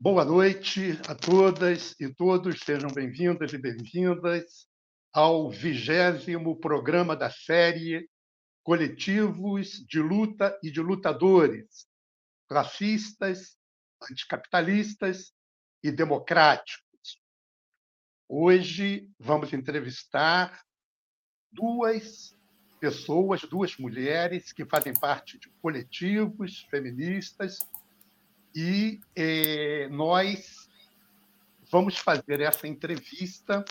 Boa noite a todas e todos, sejam bem-vindas e bem-vindas ao vigésimo programa da série Coletivos de Luta e de Lutadores, Racistas, Anticapitalistas e Democráticos. Hoje vamos entrevistar duas pessoas, duas mulheres que fazem parte de coletivos feministas e eh, nós vamos fazer essa entrevista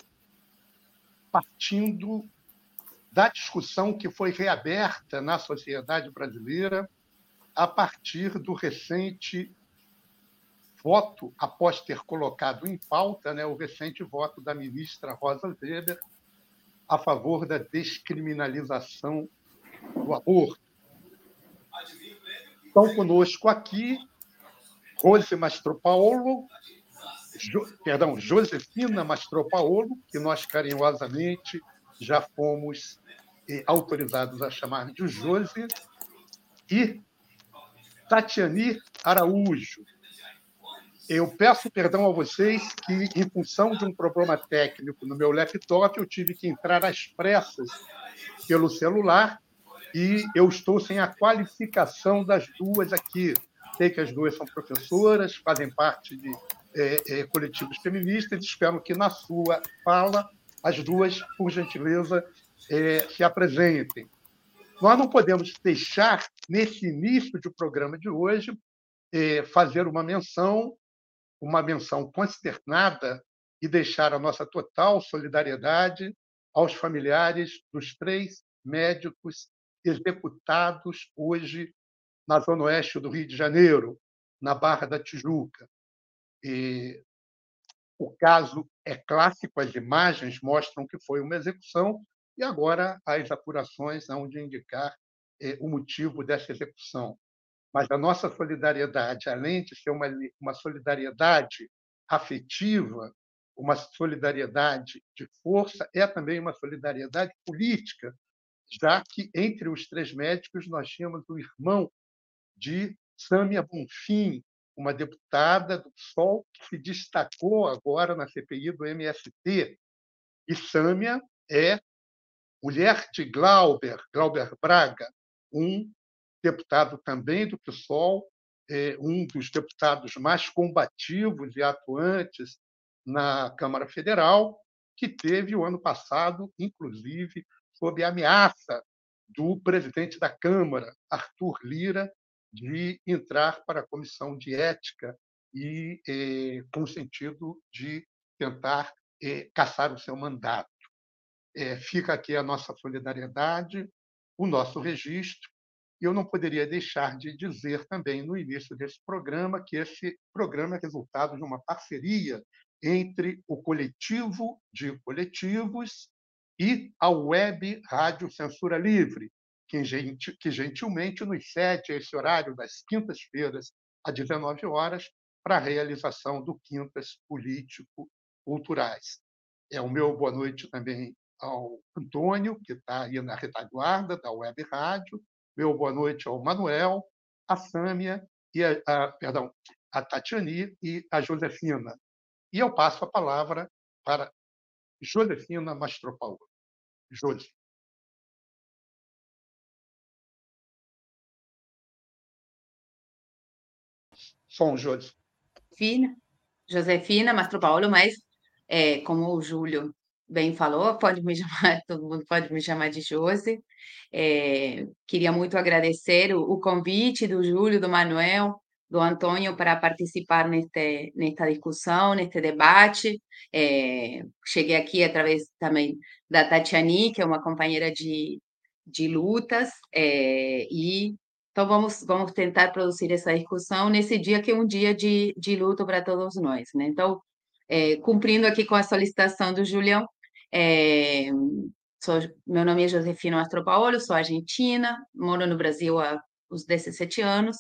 partindo da discussão que foi reaberta na sociedade brasileira a partir do recente voto, após ter colocado em pauta né, o recente voto da ministra Rosa Weber a favor da descriminalização do aborto. Estão conosco aqui Rose Mastropaolo, jo, perdão, Josefina Mastropaolo, que nós carinhosamente já fomos eh, autorizados a chamar de Jose, e Tatiani Araújo. Eu peço perdão a vocês que, em função de um problema técnico no meu laptop, eu tive que entrar às pressas pelo celular e eu estou sem a qualificação das duas aqui. Sei que as duas são professoras, fazem parte de é, é, coletivos feministas. Espero que na sua fala as duas, por gentileza, é, se apresentem. Nós não podemos deixar, nesse início do programa de hoje, é, fazer uma menção, uma menção consternada e deixar a nossa total solidariedade aos familiares dos três médicos executados hoje na zona oeste do Rio de Janeiro, na Barra da Tijuca. E o caso é clássico, as imagens mostram que foi uma execução e agora as apurações hão de indicar eh, o motivo dessa execução. Mas a nossa solidariedade, além de ser uma, uma solidariedade afetiva, uma solidariedade de força, é também uma solidariedade política, já que entre os três médicos nós tínhamos o irmão de Sâmia Bonfim, uma deputada do PSOL que se destacou agora na CPI do MST. E Sâmia é mulher de Glauber, Glauber Braga, um deputado também do PSOL, é, um dos deputados mais combativos e atuantes na Câmara Federal, que teve o ano passado, inclusive, sob ameaça do presidente da Câmara, Arthur Lira, de entrar para a comissão de ética e eh, com o sentido de tentar eh, caçar o seu mandato. Eh, fica aqui a nossa solidariedade, o nosso registro. E eu não poderia deixar de dizer também no início desse programa que esse programa é resultado de uma parceria entre o coletivo de coletivos e a web Rádio Censura Livre, que, que gentilmente nos cede esse horário das quintas-feiras, às 19 horas, para a realização do Quintas Político Culturais. É o meu boa noite também ao Antônio, que está aí na retaguarda da Web Rádio, meu boa noite ao Manuel, a Sâmia, e a, a, perdão, a Tatiani e a Josefina. E eu passo a palavra para Josefina Mastropaolo. Josi. Som, Josi. Fina, Josefina Mastro Paulo, mas é, como o Júlio bem falou, pode me chamar, todo mundo pode me chamar de Josi. É, queria muito agradecer o, o, convite do Júlio, do Manuel, do Antônio para participar neste, nesta discussão, neste debate. É, cheguei aqui através também da Tatiani, que é uma companheira de, de lutas, é, e então, vamos, vamos tentar produzir essa discussão nesse dia que é um dia de, de luto para todos nós. Né? Então, é, cumprindo aqui com a solicitação do Julião, é, sou, meu nome é Josefina Mastropaolo, sou argentina, moro no Brasil há uns 17 anos,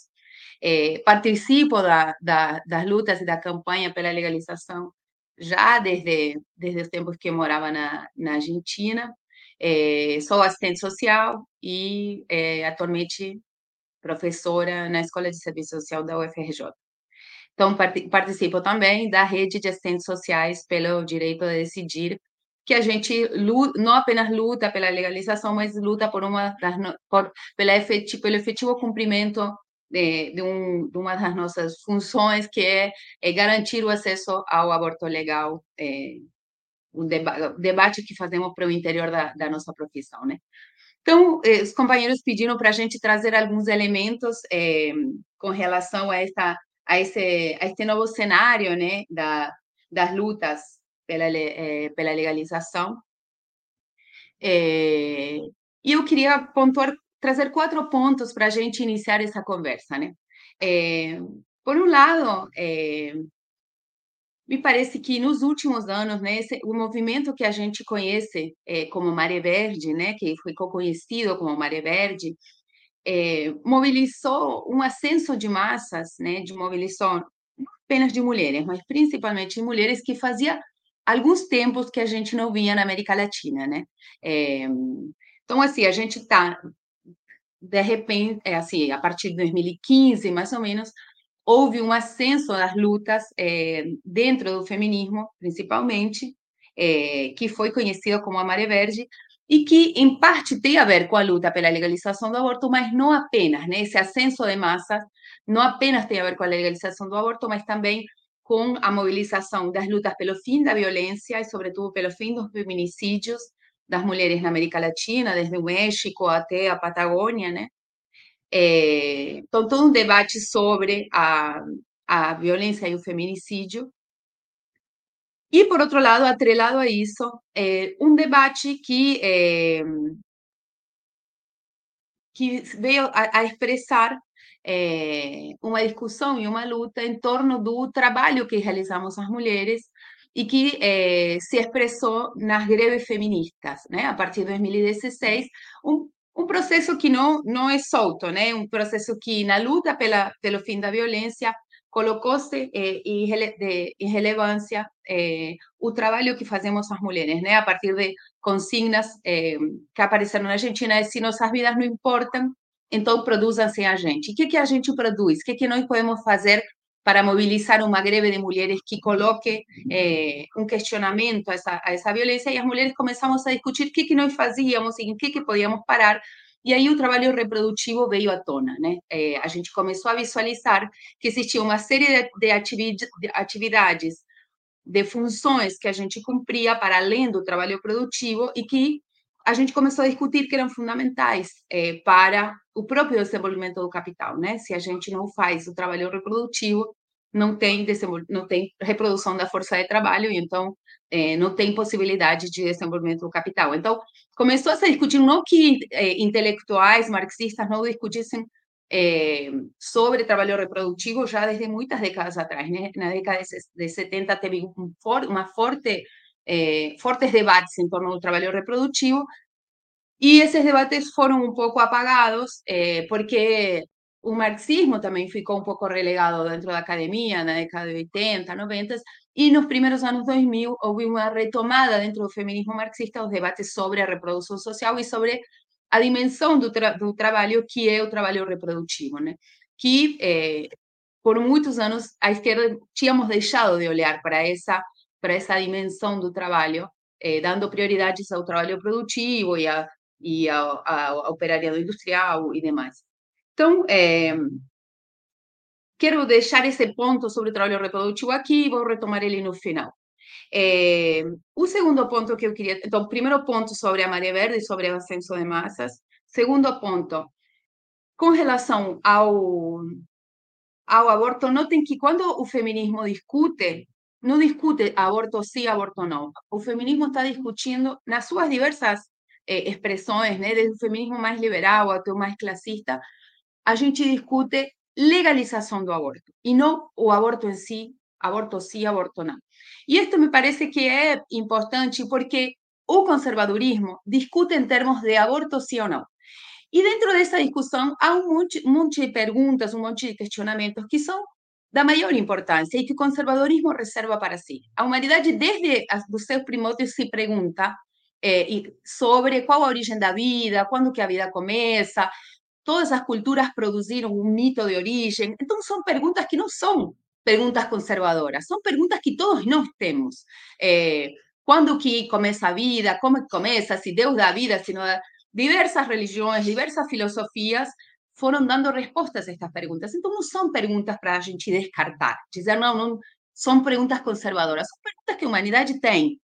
é, participo da, da, das lutas e da campanha pela legalização já desde, desde os tempos que morava na, na Argentina, é, sou assistente social e é, atualmente professora na Escola de Serviço Social da UFRJ. Então, participo também da rede de assistentes sociais pelo direito a decidir, que a gente não apenas luta pela legalização, mas luta por uma das, por, pela efetivo, pelo efetivo cumprimento de, de, um, de, uma das nossas funções, que é, é, garantir o acesso ao aborto legal, é, o deba debate que fazemos para o interior da, da nossa profissão, né? Então, eh, os companheiros pediram para a gente trazer alguns elementos é, com relação a esta a esse, a este novo cenário né, da, das lutas pela, é, pela legalização. É, e eu queria pontuar, trazer quatro pontos para a gente iniciar essa conversa. Né? Por um lado, me parece que nos últimos anos, né, esse, o movimento que a gente conhece como Maré Verde, né, que ficou conhecido como Maré Verde, é, mobilizou um ascenso de massas, né, de mobilização não apenas de mulheres, mas principalmente de mulheres que fazia alguns tempos que a gente não via na América Latina, né? É, então, assim, a gente está, de repente, é assim, a partir de 2015, mais ou menos, houve um ascenso das lutas é, dentro do feminismo, principalmente, é, que foi conhecido como a Maré Verde, e que, em parte, tem a ver com a luta pela legalização do aborto, mas não apenas, né? Esse ascenso de massas não apenas tem a ver com a legalização do aborto, mas também com a mobilização das lutas pelo fim da violência e, sobretudo, pelo fim dos feminicídios das mulheres na América Latina, desde o México até a Patagônia, né? Então, todo um debate sobre a, a violência e o feminicídio, e, por outro lado, atrelado a isso, é, um debate que, é, que veio a, a expressar uma discussão e uma luta em torno do trabalho que realizamos as mulheres e que se expressou nas greves feministas? A partir de 2016, um, um processo que não não é solto, né? Um processo que na luta pela pelo fim da violência colocou-se eh, em relevância eh, o trabalho que fazemos as mulheres, né? A partir de consignas eh, que apareceram na Argentina, é se nossas vidas não importam, então produzam sem a gente. O que, que a gente produz? O que, que nós podemos fazer para mobilizar uma greve de mulheres que coloque eh, um questionamento a essa, a essa violência? E as mulheres começamos a discutir o que, que nós fazíamos e em que, que podíamos parar e aí o trabalho reprodutivo veio à tona, né? A gente começou a visualizar que existia uma série de, atividades, de funções que a gente cumpria para além do trabalho produtivo e que a gente começou a discutir que eram fundamentais é, para o próprio desenvolvimento do capital, né? Se a gente não faz o trabalho reprodutivo, não tem, não tem reprodução da força de trabalho e então é, não tem possibilidade de desenvolvimento do capital. Então, começou a se discutir, não que é, intelectuais marxistas não discutissem é, sobre trabalho reprodutivo já desde muitas décadas atrás. Né? Na década de 70 teve um for, uma forte, é, fortes debates em torno do trabalho reprodutivo, e esses debates foram um pouco apagados, é, porque o marxismo também ficou um pouco relegado dentro da academia na década de 80, 90, e nos primeiros anos 2000 houve uma retomada dentro do feminismo marxista os debates sobre a reprodução social e sobre a dimensão do, tra do trabalho que é o trabalho reprodutivo, né? Que eh, por muitos anos a esquerda tínhamos deixado de olhar para essa para essa dimensão do trabalho, eh, dando prioridades ao trabalho produtivo e a e ao, ao operariado industrial e demais. Então, é, quero deixar esse ponto sobre o trabalho reprodutivo aqui e vou retomar ele no final. É, o segundo ponto que eu queria. Então, primeiro ponto sobre a maré verde, sobre o ascenso de massas. Segundo ponto, com relação ao, ao aborto, notem que quando o feminismo discute, não discute aborto sim, aborto não. O feminismo está discutindo nas suas diversas eh, expressões, desde o feminismo mais liberal até o mais classista, a gente discute legalização do aborto e não o aborto em si aborto sim, aborto não. E isto me parece que é importante porque o conservadorismo discute em termos de aborto sim ou não. E dentro discussão há um monte, um monte de perguntas, um monte de questionamentos que são da maior importância e que o conservadorismo reserva para si. A humanidade, desde os seus se pergunta eh, sobre qual a origem da vida, quando que a vida começa, todas as culturas produziram um mito de origem. Então, são perguntas que não são perguntas conservadoras, são perguntas que todos nós temos. Eh, quando que começa a vida, como que começa, se Deus dá vida, se não dá... Diversas religiões, diversas filosofias foram dando respostas a estas perguntas. Então, não são perguntas para a gente descartar, dizer, conservadoras, são perguntas que a humanidade tem.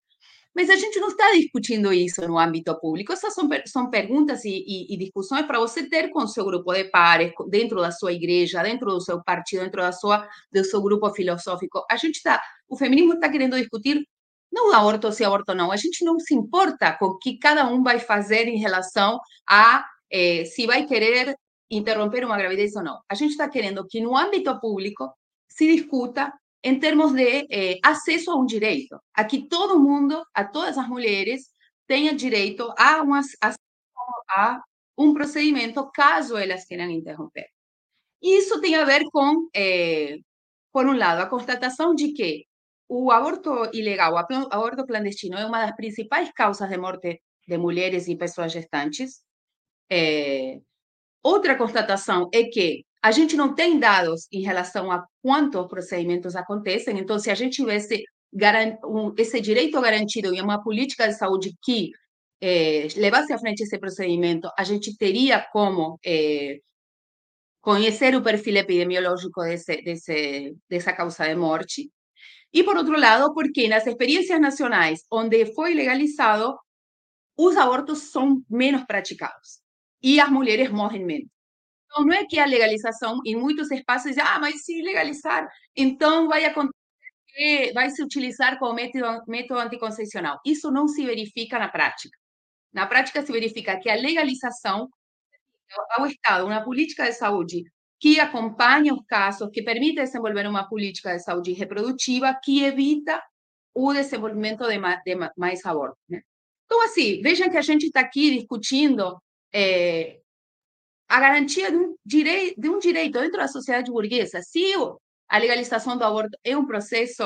Mas a gente não está discutindo isso no âmbito público. Essas são, são perguntas e, e, e discussões para você ter com o seu grupo de pares, dentro da sua igreja, dentro do seu partido, dentro da sua, do seu grupo filosófico. A gente está, o feminismo está querendo discutir não aborto se aborto não. A gente não se importa com o que cada um vai fazer em relação a eh, se vai querer interromper uma gravidez ou não. A gente está querendo que no âmbito público se discuta em termos de eh, acesso a um direito, a que todo mundo, a todas as mulheres, tenha direito a, a um procedimento caso elas queiram interromper. Isso tem a ver com, eh, por um lado, a constatação de que o aborto ilegal, o aborto clandestino, é uma das principais causas de morte de mulheres e pessoas gestantes. É, outra constatação é que a gente não tem dados em relação a quantos procedimentos acontecem, então, se a gente tivesse esse direito garantido e uma política de saúde que é, levasse à frente esse procedimento, a gente teria como é, conhecer o perfil epidemiológico desse, desse, dessa causa de morte. E, por outro lado, porque nas experiências nacionais onde foi legalizado, os abortos são menos praticados e as mulheres morrem menos. Então, não é que a legalização, em muitos espaços, ah, mas se legalizar, então vai acontecer vai se utilizar como método, método anticoncepcional. Isso não se verifica na prática. Na prática, se verifica que a legalização ao Estado, uma política de saúde que acompanha os casos, que permite desenvolver uma política de saúde reprodutiva que evita o desenvolvimento de mais, de mais abortos. Né? Então, assim, vejam que a gente está aqui discutindo é, a garantia de um, de um direito dentro da sociedade burguesa. Se a legalização do aborto é um processo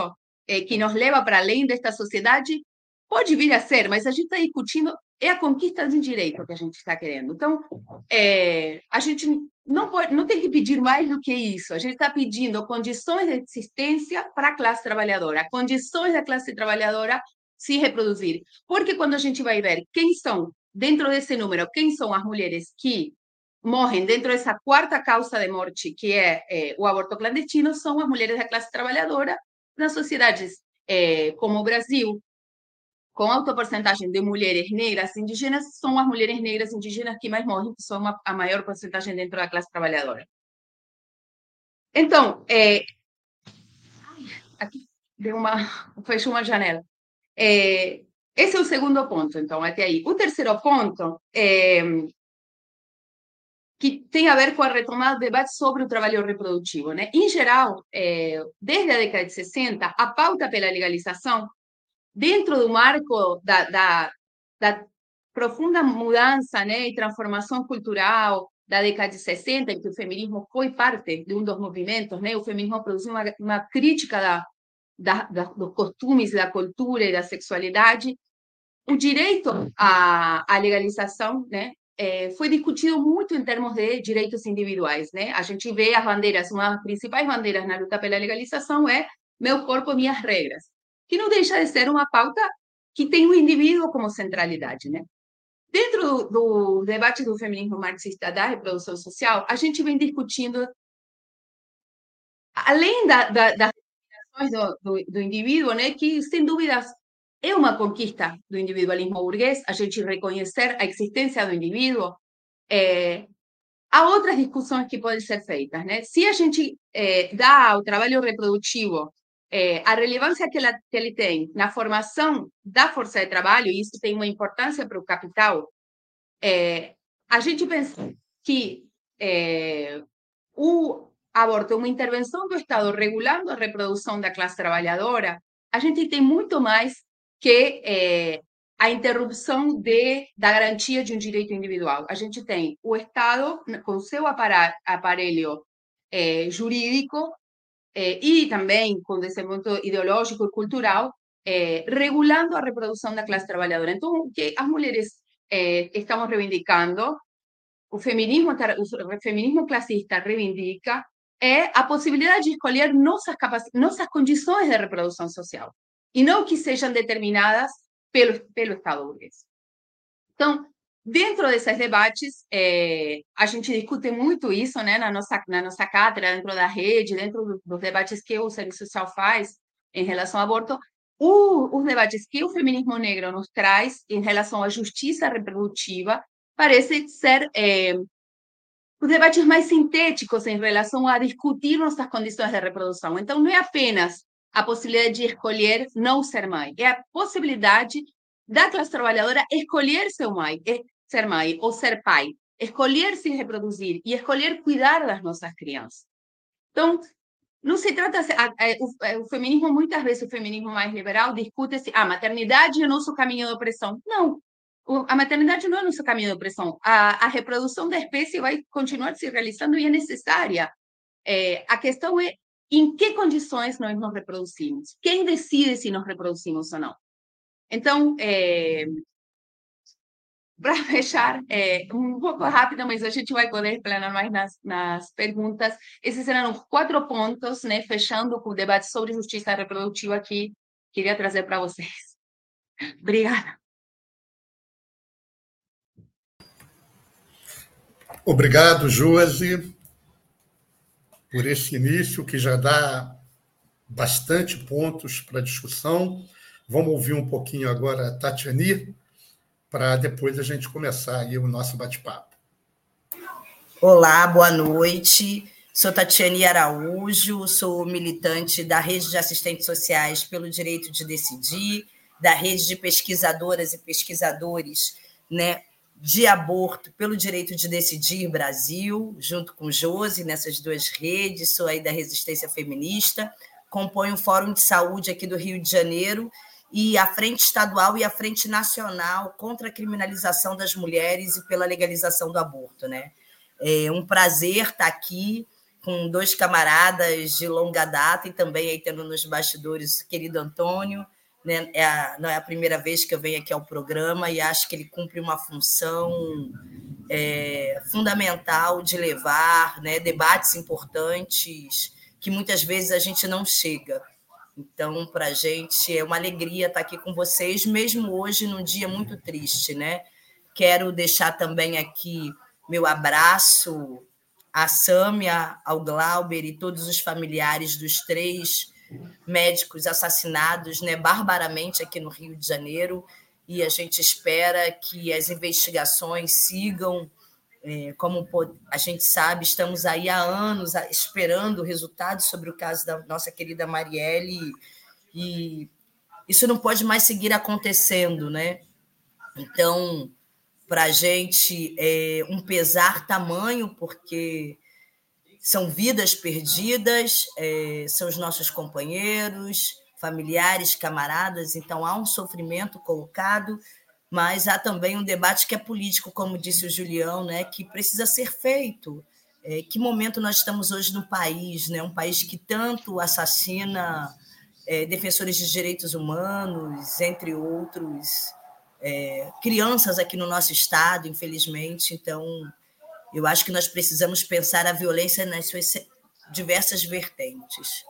é, que nos leva para além desta sociedade, pode vir a ser, mas a gente está discutindo é a conquista de um direito que a gente está querendo. Então, é, a gente não, pode, não tem que pedir mais do que isso. A gente está pedindo condições de existência para a classe trabalhadora, condições da classe trabalhadora se reproduzir. Porque quando a gente vai ver quem são, dentro desse número, quem são as mulheres que morrem dentro dessa quarta causa de morte, que é, é o aborto clandestino, são as mulheres da classe trabalhadora nas sociedades é, como o Brasil, com alta porcentagem de mulheres negras indígenas, são as mulheres negras indígenas que mais morrem, que são a maior porcentagem dentro da classe trabalhadora. Então, é... aqui deu uma, fechou uma janela. É... Esse é o segundo ponto, então, até aí. O terceiro ponto é que tem a ver com a retomada do debate sobre o trabalho reprodutivo. Né? Em geral, é, desde a década de 60, a pauta pela legalização, dentro do marco da, da, da profunda mudança né, e transformação cultural da década de 60, em que o feminismo foi parte de um dos movimentos, né? o feminismo produziu uma, uma crítica da, da, da, dos costumes, da cultura e da sexualidade, o direito à, à legalização né, é, foi discutido muito em termos de direitos individuais, né? A gente vê as bandeiras, uma das principais bandeiras na luta pela legalização é meu corpo, minhas regras, que não deixa de ser uma pauta que tem o indivíduo como centralidade, né? Dentro do, do debate do feminismo marxista da reprodução social, a gente vem discutindo, além da, da, das do, do, do indivíduo, né, que sem dúvidas é uma conquista do individualismo burguês, a gente reconhecer a existência do indivíduo. É, há outras discussões que podem ser feitas. Né? Se a gente é, dá ao trabalho reprodutivo é, a relevância que, ela, que ele tem na formação da força de trabalho, e isso tem uma importância para o capital, a gente pensa que o, aborto é uma intervenção do Estado regulando a reprodução da classe trabalhadora, a gente tem muito mais que é, a interrupção de, da garantia de um direito individual. A gente tem o Estado, com seu aparelho é, jurídico é, e também com desenvolvimento ideológico e cultural, é, regulando a reprodução da classe trabalhadora. Então, o que as mulheres estamos reivindicando, o feminismo, o feminismo classista reivindica, é a possibilidade de escolher nossas, nossas condições de reprodução social e não que sejam determinadas pelo, pelo Estado burguês. Então, dentro desses debates, é, a gente discute muito isso né, na, nossa, na nossa cátedra, dentro da rede, dentro dos debates que o Serviço Social faz em relação ao aborto, o, os debates que o feminismo negro nos traz em relação à justiça reprodutiva parece ser é, os debates mais sintéticos em relação a discutir nossas condições de reprodução. Então, não é apenas a possibilidade de escolher não ser mãe. É a possibilidade da classe trabalhadora escolher ser mãe, ser mãe ou ser pai, escolher se reproduzir e escolher cuidar das nossas crianças. Então, não se trata o, o feminismo muitas vezes o feminismo mais liberal discute se a maternidade é nosso caminho de opressão. Não, a maternidade não é nosso caminho de opressão. A, a reprodução da espécie vai continuar se realizando e é necessária. É, a questão é em que condições nós nos reproduzimos? Quem decide se nos reproduzimos ou não? Então, é, para fechar, é, um pouco rápido, mas a gente vai poder explanar mais nas, nas perguntas. Esses eram os quatro pontos, né, fechando o debate sobre justiça reprodutiva que queria trazer para vocês. Obrigada. Obrigado, Josi por esse início que já dá bastante pontos para discussão. Vamos ouvir um pouquinho agora a Tatiani, para depois a gente começar aí o nosso bate-papo. Olá, boa noite. Sou Tatiane Araújo, sou militante da Rede de Assistentes Sociais pelo Direito de Decidir, da Rede de Pesquisadoras e Pesquisadores né, de aborto pelo direito de decidir Brasil, junto com Josi, nessas duas redes, sou aí da resistência feminista, componho o Fórum de Saúde aqui do Rio de Janeiro e a Frente Estadual e a Frente Nacional contra a criminalização das mulheres e pela legalização do aborto. Né? É um prazer estar aqui com dois camaradas de longa data e também aí tendo nos bastidores o querido Antônio, né? É a, não é a primeira vez que eu venho aqui ao programa e acho que ele cumpre uma função é, fundamental de levar né, debates importantes que muitas vezes a gente não chega. Então, para a gente é uma alegria estar aqui com vocês, mesmo hoje num dia muito triste, né? Quero deixar também aqui meu abraço à Sâmia, ao Glauber e todos os familiares dos três médicos assassinados né, barbaramente aqui no Rio de Janeiro, e a gente espera que as investigações sigam. É, como a gente sabe, estamos aí há anos esperando resultados sobre o caso da nossa querida Marielle, e isso não pode mais seguir acontecendo, né? Então, para a gente é um pesar tamanho, porque são vidas perdidas, é, são os nossos companheiros, familiares, camaradas, então há um sofrimento colocado, mas há também um debate que é político, como disse o Julião, né, que precisa ser feito. É, que momento nós estamos hoje no país, né, um país que tanto assassina é, defensores de direitos humanos, entre outros, é, crianças aqui no nosso estado, infelizmente, então eu acho que nós precisamos pensar a violência nas suas diversas vertentes.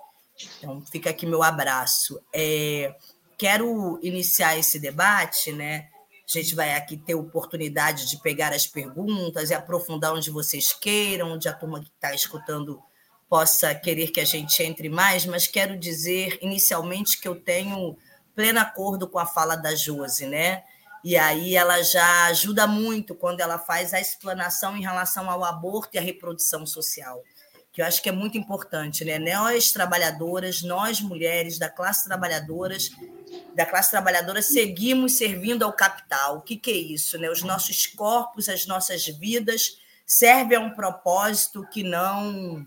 Então, fica aqui meu abraço. É, quero iniciar esse debate, né? A gente vai aqui ter oportunidade de pegar as perguntas e aprofundar onde vocês queiram, onde a turma que está escutando possa querer que a gente entre mais, mas quero dizer inicialmente que eu tenho pleno acordo com a fala da Josi, né? E aí ela já ajuda muito quando ela faz a explanação em relação ao aborto e à reprodução social, que eu acho que é muito importante, né? Nós trabalhadoras, nós mulheres da classe trabalhadoras, da classe trabalhadora seguimos servindo ao capital. O que, que é isso, né? Os nossos corpos, as nossas vidas servem a um propósito que não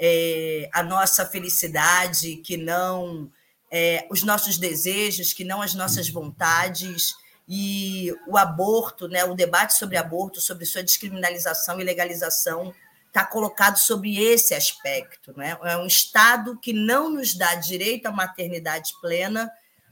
é, a nossa felicidade, que não é, os nossos desejos, que não as nossas vontades. E o aborto, né, o debate sobre aborto, sobre sua descriminalização e legalização, está colocado sobre esse aspecto. Né? É um Estado que não nos dá direito à maternidade plena,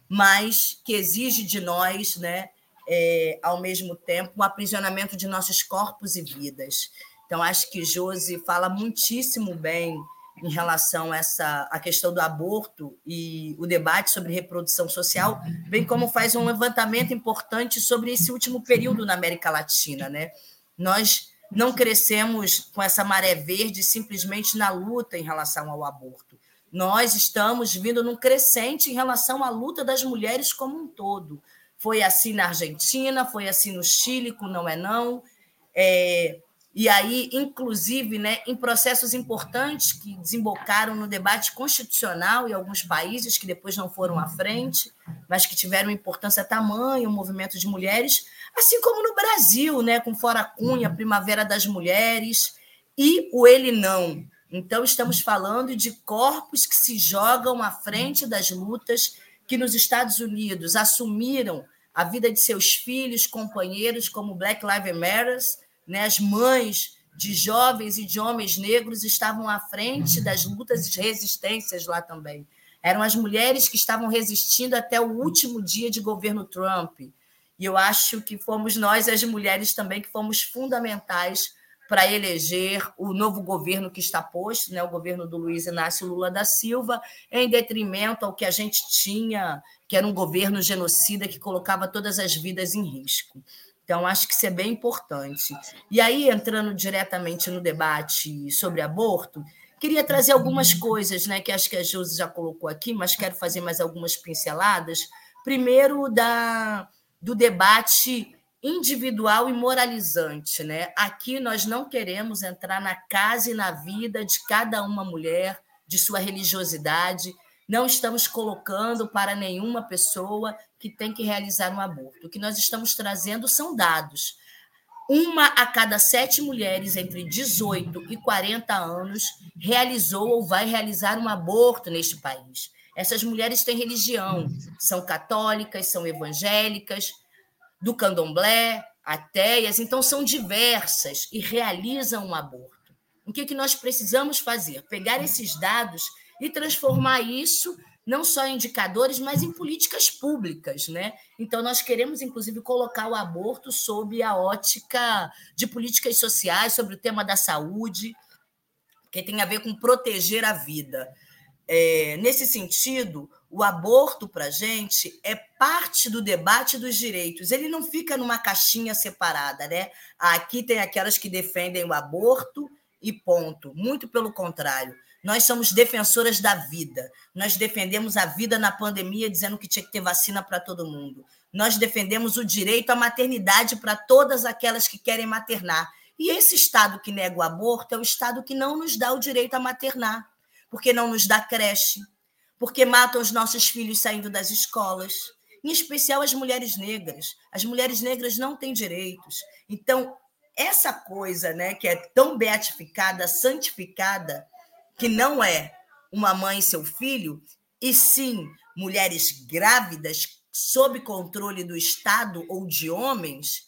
mas que exige de nós, né, é, ao mesmo tempo, o um aprisionamento de nossos corpos e vidas. Então, acho que Josi fala muitíssimo bem em relação a essa a questão do aborto e o debate sobre reprodução social, bem como faz um levantamento importante sobre esse último período na América Latina, né? Nós não crescemos com essa maré verde simplesmente na luta em relação ao aborto. Nós estamos vindo num crescente em relação à luta das mulheres como um todo. Foi assim na Argentina, foi assim no Chile, com Não é Não. É, e aí, inclusive, né, em processos importantes que desembocaram no debate constitucional em alguns países que depois não foram à frente, mas que tiveram importância tamanha, o movimento de mulheres, assim como no Brasil, né, com Fora Cunha, Primavera das Mulheres e o Ele Não. Então, estamos falando de corpos que se jogam à frente das lutas que nos Estados Unidos assumiram a vida de seus filhos, companheiros, como Black Lives Matter, né? As mães de jovens e de homens negros estavam à frente das lutas e resistências lá também. Eram as mulheres que estavam resistindo até o último dia de governo Trump. E eu acho que fomos nós, as mulheres também, que fomos fundamentais para eleger o novo governo que está posto, né, o governo do Luiz Inácio Lula da Silva, em detrimento ao que a gente tinha, que era um governo genocida que colocava todas as vidas em risco. Então, acho que isso é bem importante. E aí, entrando diretamente no debate sobre aborto, queria trazer algumas coisas, né, que acho que a Josi já colocou aqui, mas quero fazer mais algumas pinceladas. Primeiro, da, do debate individual e moralizante. Né? Aqui nós não queremos entrar na casa e na vida de cada uma mulher, de sua religiosidade, não estamos colocando para nenhuma pessoa que tem que realizar um aborto. O que nós estamos trazendo são dados. Uma a cada sete mulheres entre 18 e 40 anos realizou ou vai realizar um aborto neste país. Essas mulheres têm religião, são católicas, são evangélicas, do candomblé, ateias, então são diversas e realizam um aborto. O que, que nós precisamos fazer? Pegar esses dados e transformar isso não só em indicadores, mas em políticas públicas, né? Então nós queremos inclusive colocar o aborto sob a ótica de políticas sociais, sobre o tema da saúde, que tem a ver com proteger a vida. É, nesse sentido, o aborto para a gente é parte do debate dos direitos. Ele não fica numa caixinha separada, né? Aqui tem aquelas que defendem o aborto e ponto. Muito pelo contrário. Nós somos defensoras da vida. Nós defendemos a vida na pandemia, dizendo que tinha que ter vacina para todo mundo. Nós defendemos o direito à maternidade para todas aquelas que querem maternar. E esse Estado que nega o aborto é o Estado que não nos dá o direito a maternar, porque não nos dá creche, porque matam os nossos filhos saindo das escolas, em especial as mulheres negras. As mulheres negras não têm direitos. Então, essa coisa né, que é tão beatificada, santificada, que não é uma mãe e seu filho, e sim mulheres grávidas sob controle do Estado ou de homens,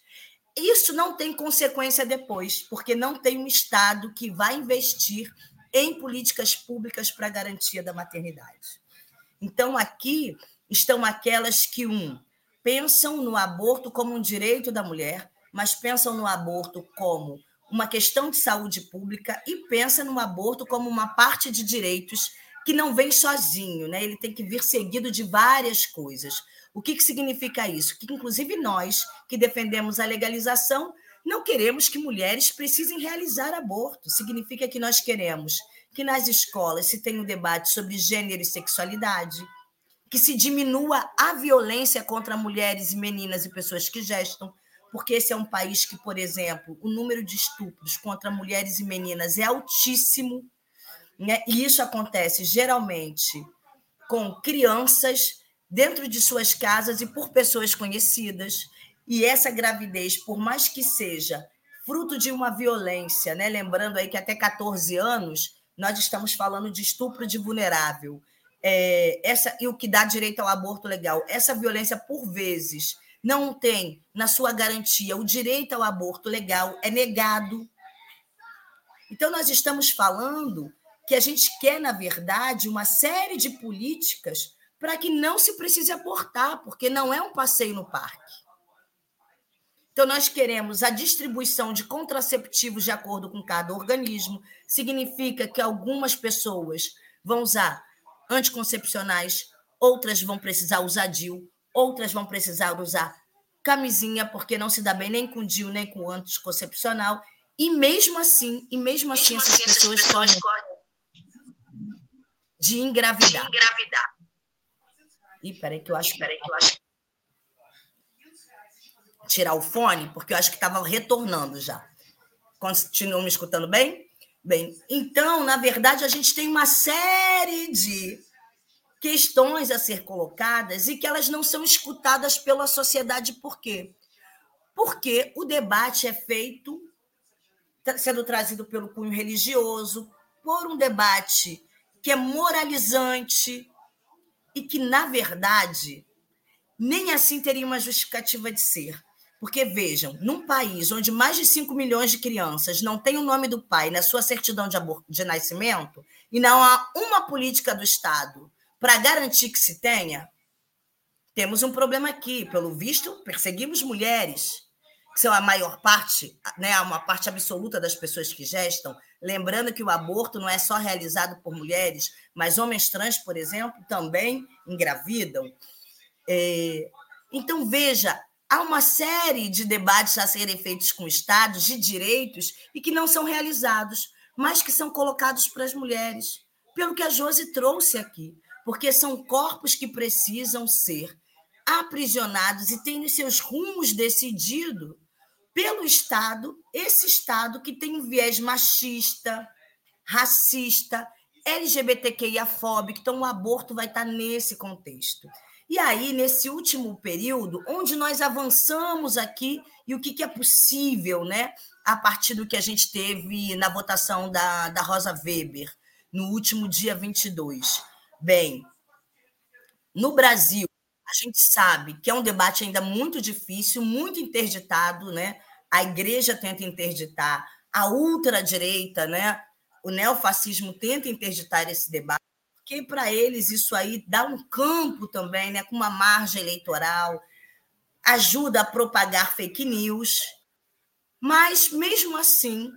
isso não tem consequência depois, porque não tem um Estado que vai investir em políticas públicas para garantia da maternidade. Então, aqui estão aquelas que, um, pensam no aborto como um direito da mulher, mas pensam no aborto como uma questão de saúde pública e pensa no aborto como uma parte de direitos que não vem sozinho, né? Ele tem que vir seguido de várias coisas. O que, que significa isso? Que, inclusive, nós que defendemos a legalização não queremos que mulheres precisem realizar aborto. Significa que nós queremos que nas escolas se tenha um debate sobre gênero e sexualidade, que se diminua a violência contra mulheres, meninas e pessoas que gestam, porque esse é um país que, por exemplo, o número de estupros contra mulheres e meninas é altíssimo, né? e isso acontece geralmente com crianças dentro de suas casas e por pessoas conhecidas. E essa gravidez, por mais que seja fruto de uma violência, né? lembrando aí que até 14 anos nós estamos falando de estupro de vulnerável. É, essa e o que dá direito ao aborto legal. Essa violência, por vezes, não tem na sua garantia o direito ao aborto legal, é negado. Então, nós estamos falando que a gente quer, na verdade, uma série de políticas para que não se precise abortar, porque não é um passeio no parque. Então, nós queremos a distribuição de contraceptivos de acordo com cada organismo. Significa que algumas pessoas vão usar anticoncepcionais, outras vão precisar usar DIU, outras vão precisar usar camisinha, porque não se dá bem nem com DIU, nem com anticoncepcional. E mesmo assim, e mesmo assim, mesmo essas, assim, pessoas essas pessoas podem de engravidar. De engravidar. Ih, peraí que eu acho, peraí que eu acho tirar o fone, porque eu acho que estava retornando já. Continuam me escutando bem? Bem, então, na verdade, a gente tem uma série de questões a ser colocadas e que elas não são escutadas pela sociedade. Por quê? Porque o debate é feito, sendo trazido pelo cunho religioso, por um debate que é moralizante e que, na verdade, nem assim teria uma justificativa de ser. Porque, vejam, num país onde mais de 5 milhões de crianças não têm o nome do pai na sua certidão de, de nascimento, e não há uma política do Estado para garantir que se tenha, temos um problema aqui. Pelo visto, perseguimos mulheres, que são a maior parte, né, uma parte absoluta das pessoas que gestam. Lembrando que o aborto não é só realizado por mulheres, mas homens trans, por exemplo, também engravidam. É... Então, veja, há uma série de debates a serem feitos com estados de direitos e que não são realizados, mas que são colocados para as mulheres, pelo que a Josi trouxe aqui, porque são corpos que precisam ser aprisionados e têm os seus rumos decididos pelo Estado, esse Estado que tem um viés machista, racista, LGBTQIA-fóbico, então o aborto vai estar nesse contexto. E aí, nesse último período, onde nós avançamos aqui e o que, que é possível, né? A partir do que a gente teve na votação da, da Rosa Weber, no último dia 22. Bem, no Brasil, a gente sabe que é um debate ainda muito difícil, muito interditado, né? A igreja tenta interditar, a ultradireita, né? O neofascismo tenta interditar esse debate porque para eles isso aí dá um campo também, né, com uma margem eleitoral, ajuda a propagar fake news, mas mesmo assim,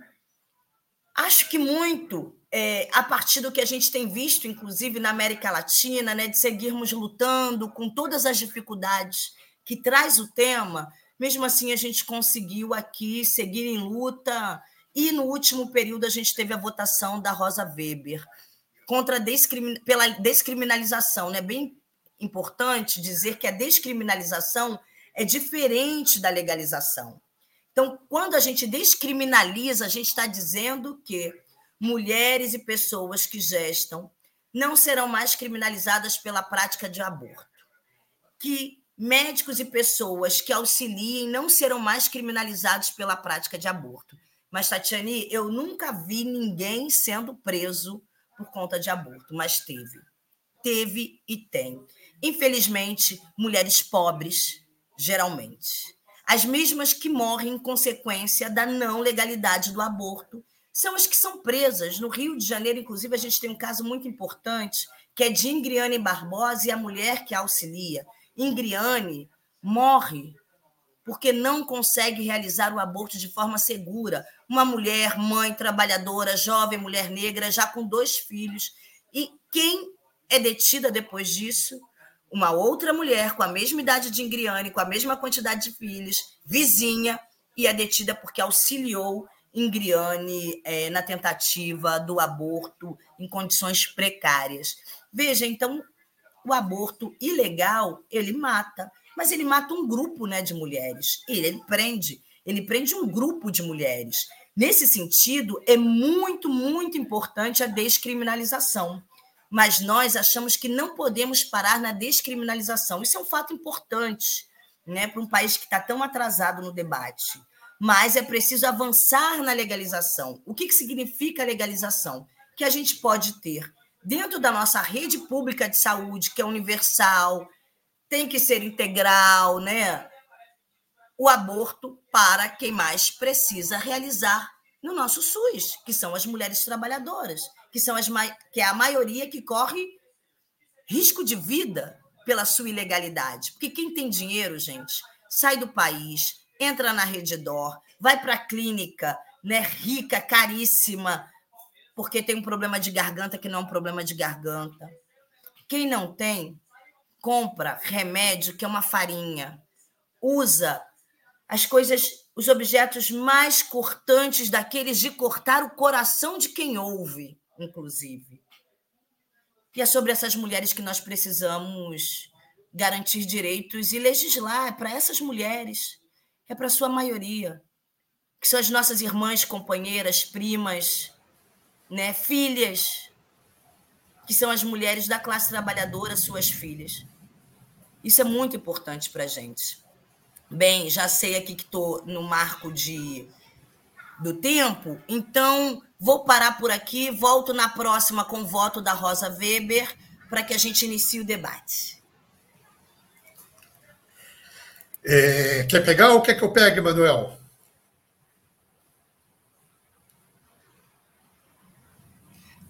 acho que muito é, a partir do que a gente tem visto, inclusive na América Latina, né, de seguirmos lutando com todas as dificuldades que traz o tema, mesmo assim a gente conseguiu aqui seguir em luta. E no último período a gente teve a votação da Rosa Weber contra descrimin... pela descriminalização. É né? bem importante dizer que a descriminalização é diferente da legalização. Então, quando a gente descriminaliza, a gente está dizendo que mulheres e pessoas que gestam não serão mais criminalizadas pela prática de aborto. Que médicos e pessoas que auxiliem não serão mais criminalizados pela prática de aborto. Mas, Tatiane, eu nunca vi ninguém sendo preso por conta de aborto, mas teve. Teve e tem. Infelizmente, mulheres pobres, geralmente. As mesmas que morrem em consequência da não legalidade do aborto são as que são presas. No Rio de Janeiro, inclusive, a gente tem um caso muito importante, que é de Ingriane Barbosa e a mulher que a auxilia. Ingriane morre porque não consegue realizar o aborto de forma segura. Uma mulher, mãe, trabalhadora, jovem, mulher negra, já com dois filhos. E quem é detida depois disso? Uma outra mulher com a mesma idade de Ingriane, com a mesma quantidade de filhos, vizinha, e é detida porque auxiliou Ingriane é, na tentativa do aborto em condições precárias. Veja, então, o aborto ilegal, ele mata mas ele mata um grupo né, de mulheres. Ele, ele prende, ele prende um grupo de mulheres. Nesse sentido, é muito, muito importante a descriminalização. Mas nós achamos que não podemos parar na descriminalização. Isso é um fato importante né, para um país que está tão atrasado no debate. Mas é preciso avançar na legalização. O que, que significa legalização? que a gente pode ter dentro da nossa rede pública de saúde, que é universal, tem que ser integral, né? O aborto para quem mais precisa realizar no nosso SUS, que são as mulheres trabalhadoras, que são as que é a maioria que corre risco de vida pela sua ilegalidade. Porque quem tem dinheiro, gente, sai do país, entra na rede DOR, vai para a clínica, né, rica, caríssima, porque tem um problema de garganta que não é um problema de garganta. Quem não tem, compra remédio que é uma farinha, usa as coisas, os objetos mais cortantes daqueles de cortar o coração de quem ouve, inclusive. E é sobre essas mulheres que nós precisamos garantir direitos e legislar. É para essas mulheres, é para a sua maioria, que são as nossas irmãs, companheiras, primas, né, filhas, que são as mulheres da classe trabalhadora, suas filhas. Isso é muito importante para a gente. Bem, já sei aqui que estou no marco de do tempo, então vou parar por aqui, volto na próxima com o voto da Rosa Weber para que a gente inicie o debate. É, quer pegar ou quer que eu pegue, Manuel?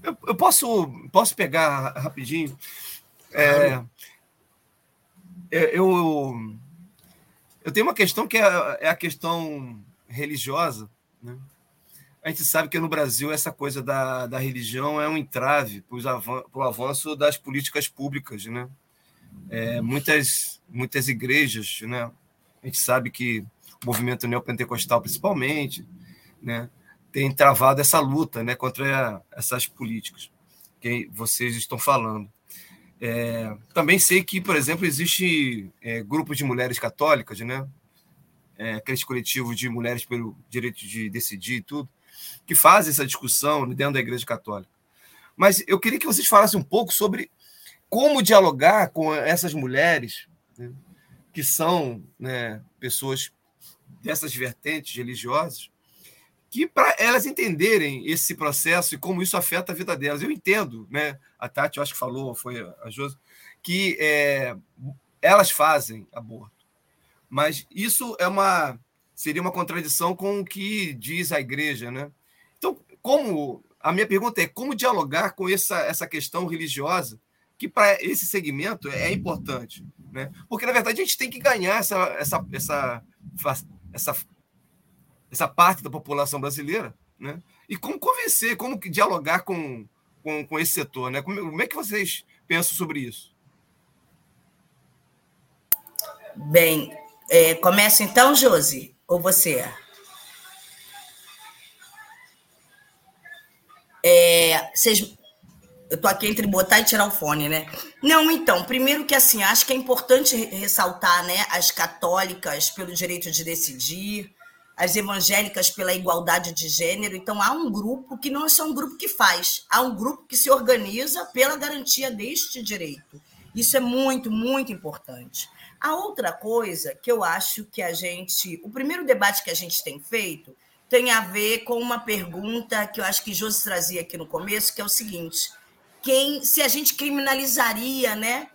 Eu, eu posso, posso pegar rapidinho. É, eu, eu tenho uma questão que é, é a questão religiosa. Né? A gente sabe que no Brasil essa coisa da, da religião é um entrave para o avanço das políticas públicas. Né? É, muitas, muitas igrejas, né? A gente sabe que o movimento neopentecostal, principalmente, né? tem travado essa luta né, contra essas políticas que vocês estão falando. É, também sei que, por exemplo, existe é, grupos de mulheres católicas, né? É, aqueles coletivos de mulheres pelo direito de decidir e tudo, que fazem essa discussão dentro da Igreja Católica. Mas eu queria que vocês falassem um pouco sobre como dialogar com essas mulheres, né, que são né, pessoas dessas vertentes religiosas, que para elas entenderem esse processo e como isso afeta a vida delas. Eu entendo, né? A Tati, eu acho que falou, foi a Josi, que é, elas fazem aborto. Mas isso é uma seria uma contradição com o que diz a igreja, né? Então, como a minha pergunta é como dialogar com essa, essa questão religiosa que para esse segmento é importante, né? Porque na verdade a gente tem que ganhar essa essa essa essa essa parte da população brasileira, né? E como convencer, como dialogar com, com, com esse setor, né? Como, como é que vocês pensam sobre isso? Bem, é, começa então, Josi, ou você? É, vocês, eu tô aqui entre botar e tirar o fone, né? Não, então, primeiro que assim, acho que é importante ressaltar, né, as católicas pelo direito de decidir, as evangélicas pela igualdade de gênero. Então, há um grupo que não é só um grupo que faz, há um grupo que se organiza pela garantia deste direito. Isso é muito, muito importante. A outra coisa que eu acho que a gente. O primeiro debate que a gente tem feito tem a ver com uma pergunta que eu acho que Josi trazia aqui no começo, que é o seguinte: quem, se a gente criminalizaria, né,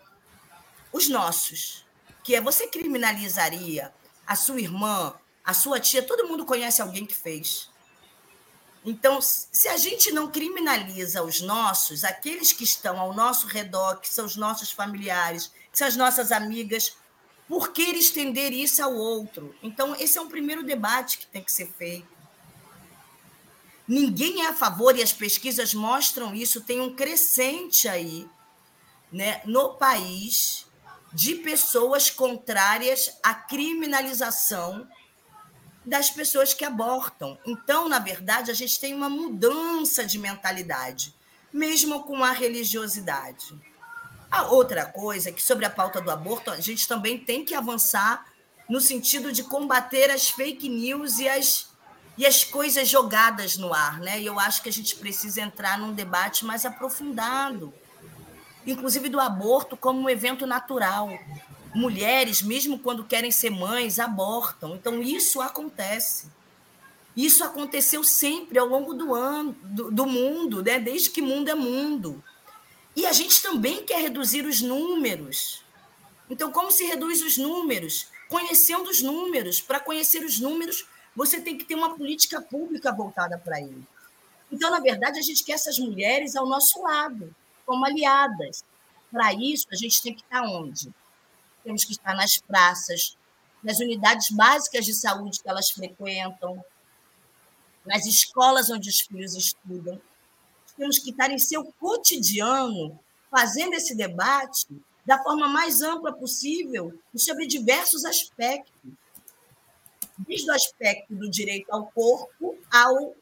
os nossos, que é você criminalizaria a sua irmã, a sua tia, todo mundo conhece alguém que fez. Então, se a gente não criminaliza os nossos, aqueles que estão ao nosso redor, que são os nossos familiares, que são as nossas amigas, por que estender isso ao outro? Então, esse é um primeiro debate que tem que ser feito. Ninguém é a favor, e as pesquisas mostram isso, tem um crescente aí né, no país de pessoas contrárias à criminalização das pessoas que abortam. Então, na verdade, a gente tem uma mudança de mentalidade, mesmo com a religiosidade. A outra coisa é que, sobre a pauta do aborto, a gente também tem que avançar no sentido de combater as fake news e as, e as coisas jogadas no ar. Né? E eu acho que a gente precisa entrar num debate mais aprofundado, inclusive do aborto como um evento natural mulheres, mesmo quando querem ser mães, abortam. Então, isso acontece. Isso aconteceu sempre ao longo do ano, do, do mundo, né? desde que mundo é mundo. E a gente também quer reduzir os números. Então, como se reduz os números? Conhecendo os números. Para conhecer os números, você tem que ter uma política pública voltada para ele. Então, na verdade, a gente quer essas mulheres ao nosso lado, como aliadas. Para isso, a gente tem que estar onde? Temos que estar nas praças, nas unidades básicas de saúde que elas frequentam, nas escolas onde os filhos estudam. Temos que estar em seu cotidiano fazendo esse debate da forma mais ampla possível e sobre diversos aspectos. Desde o aspecto do direito ao corpo ao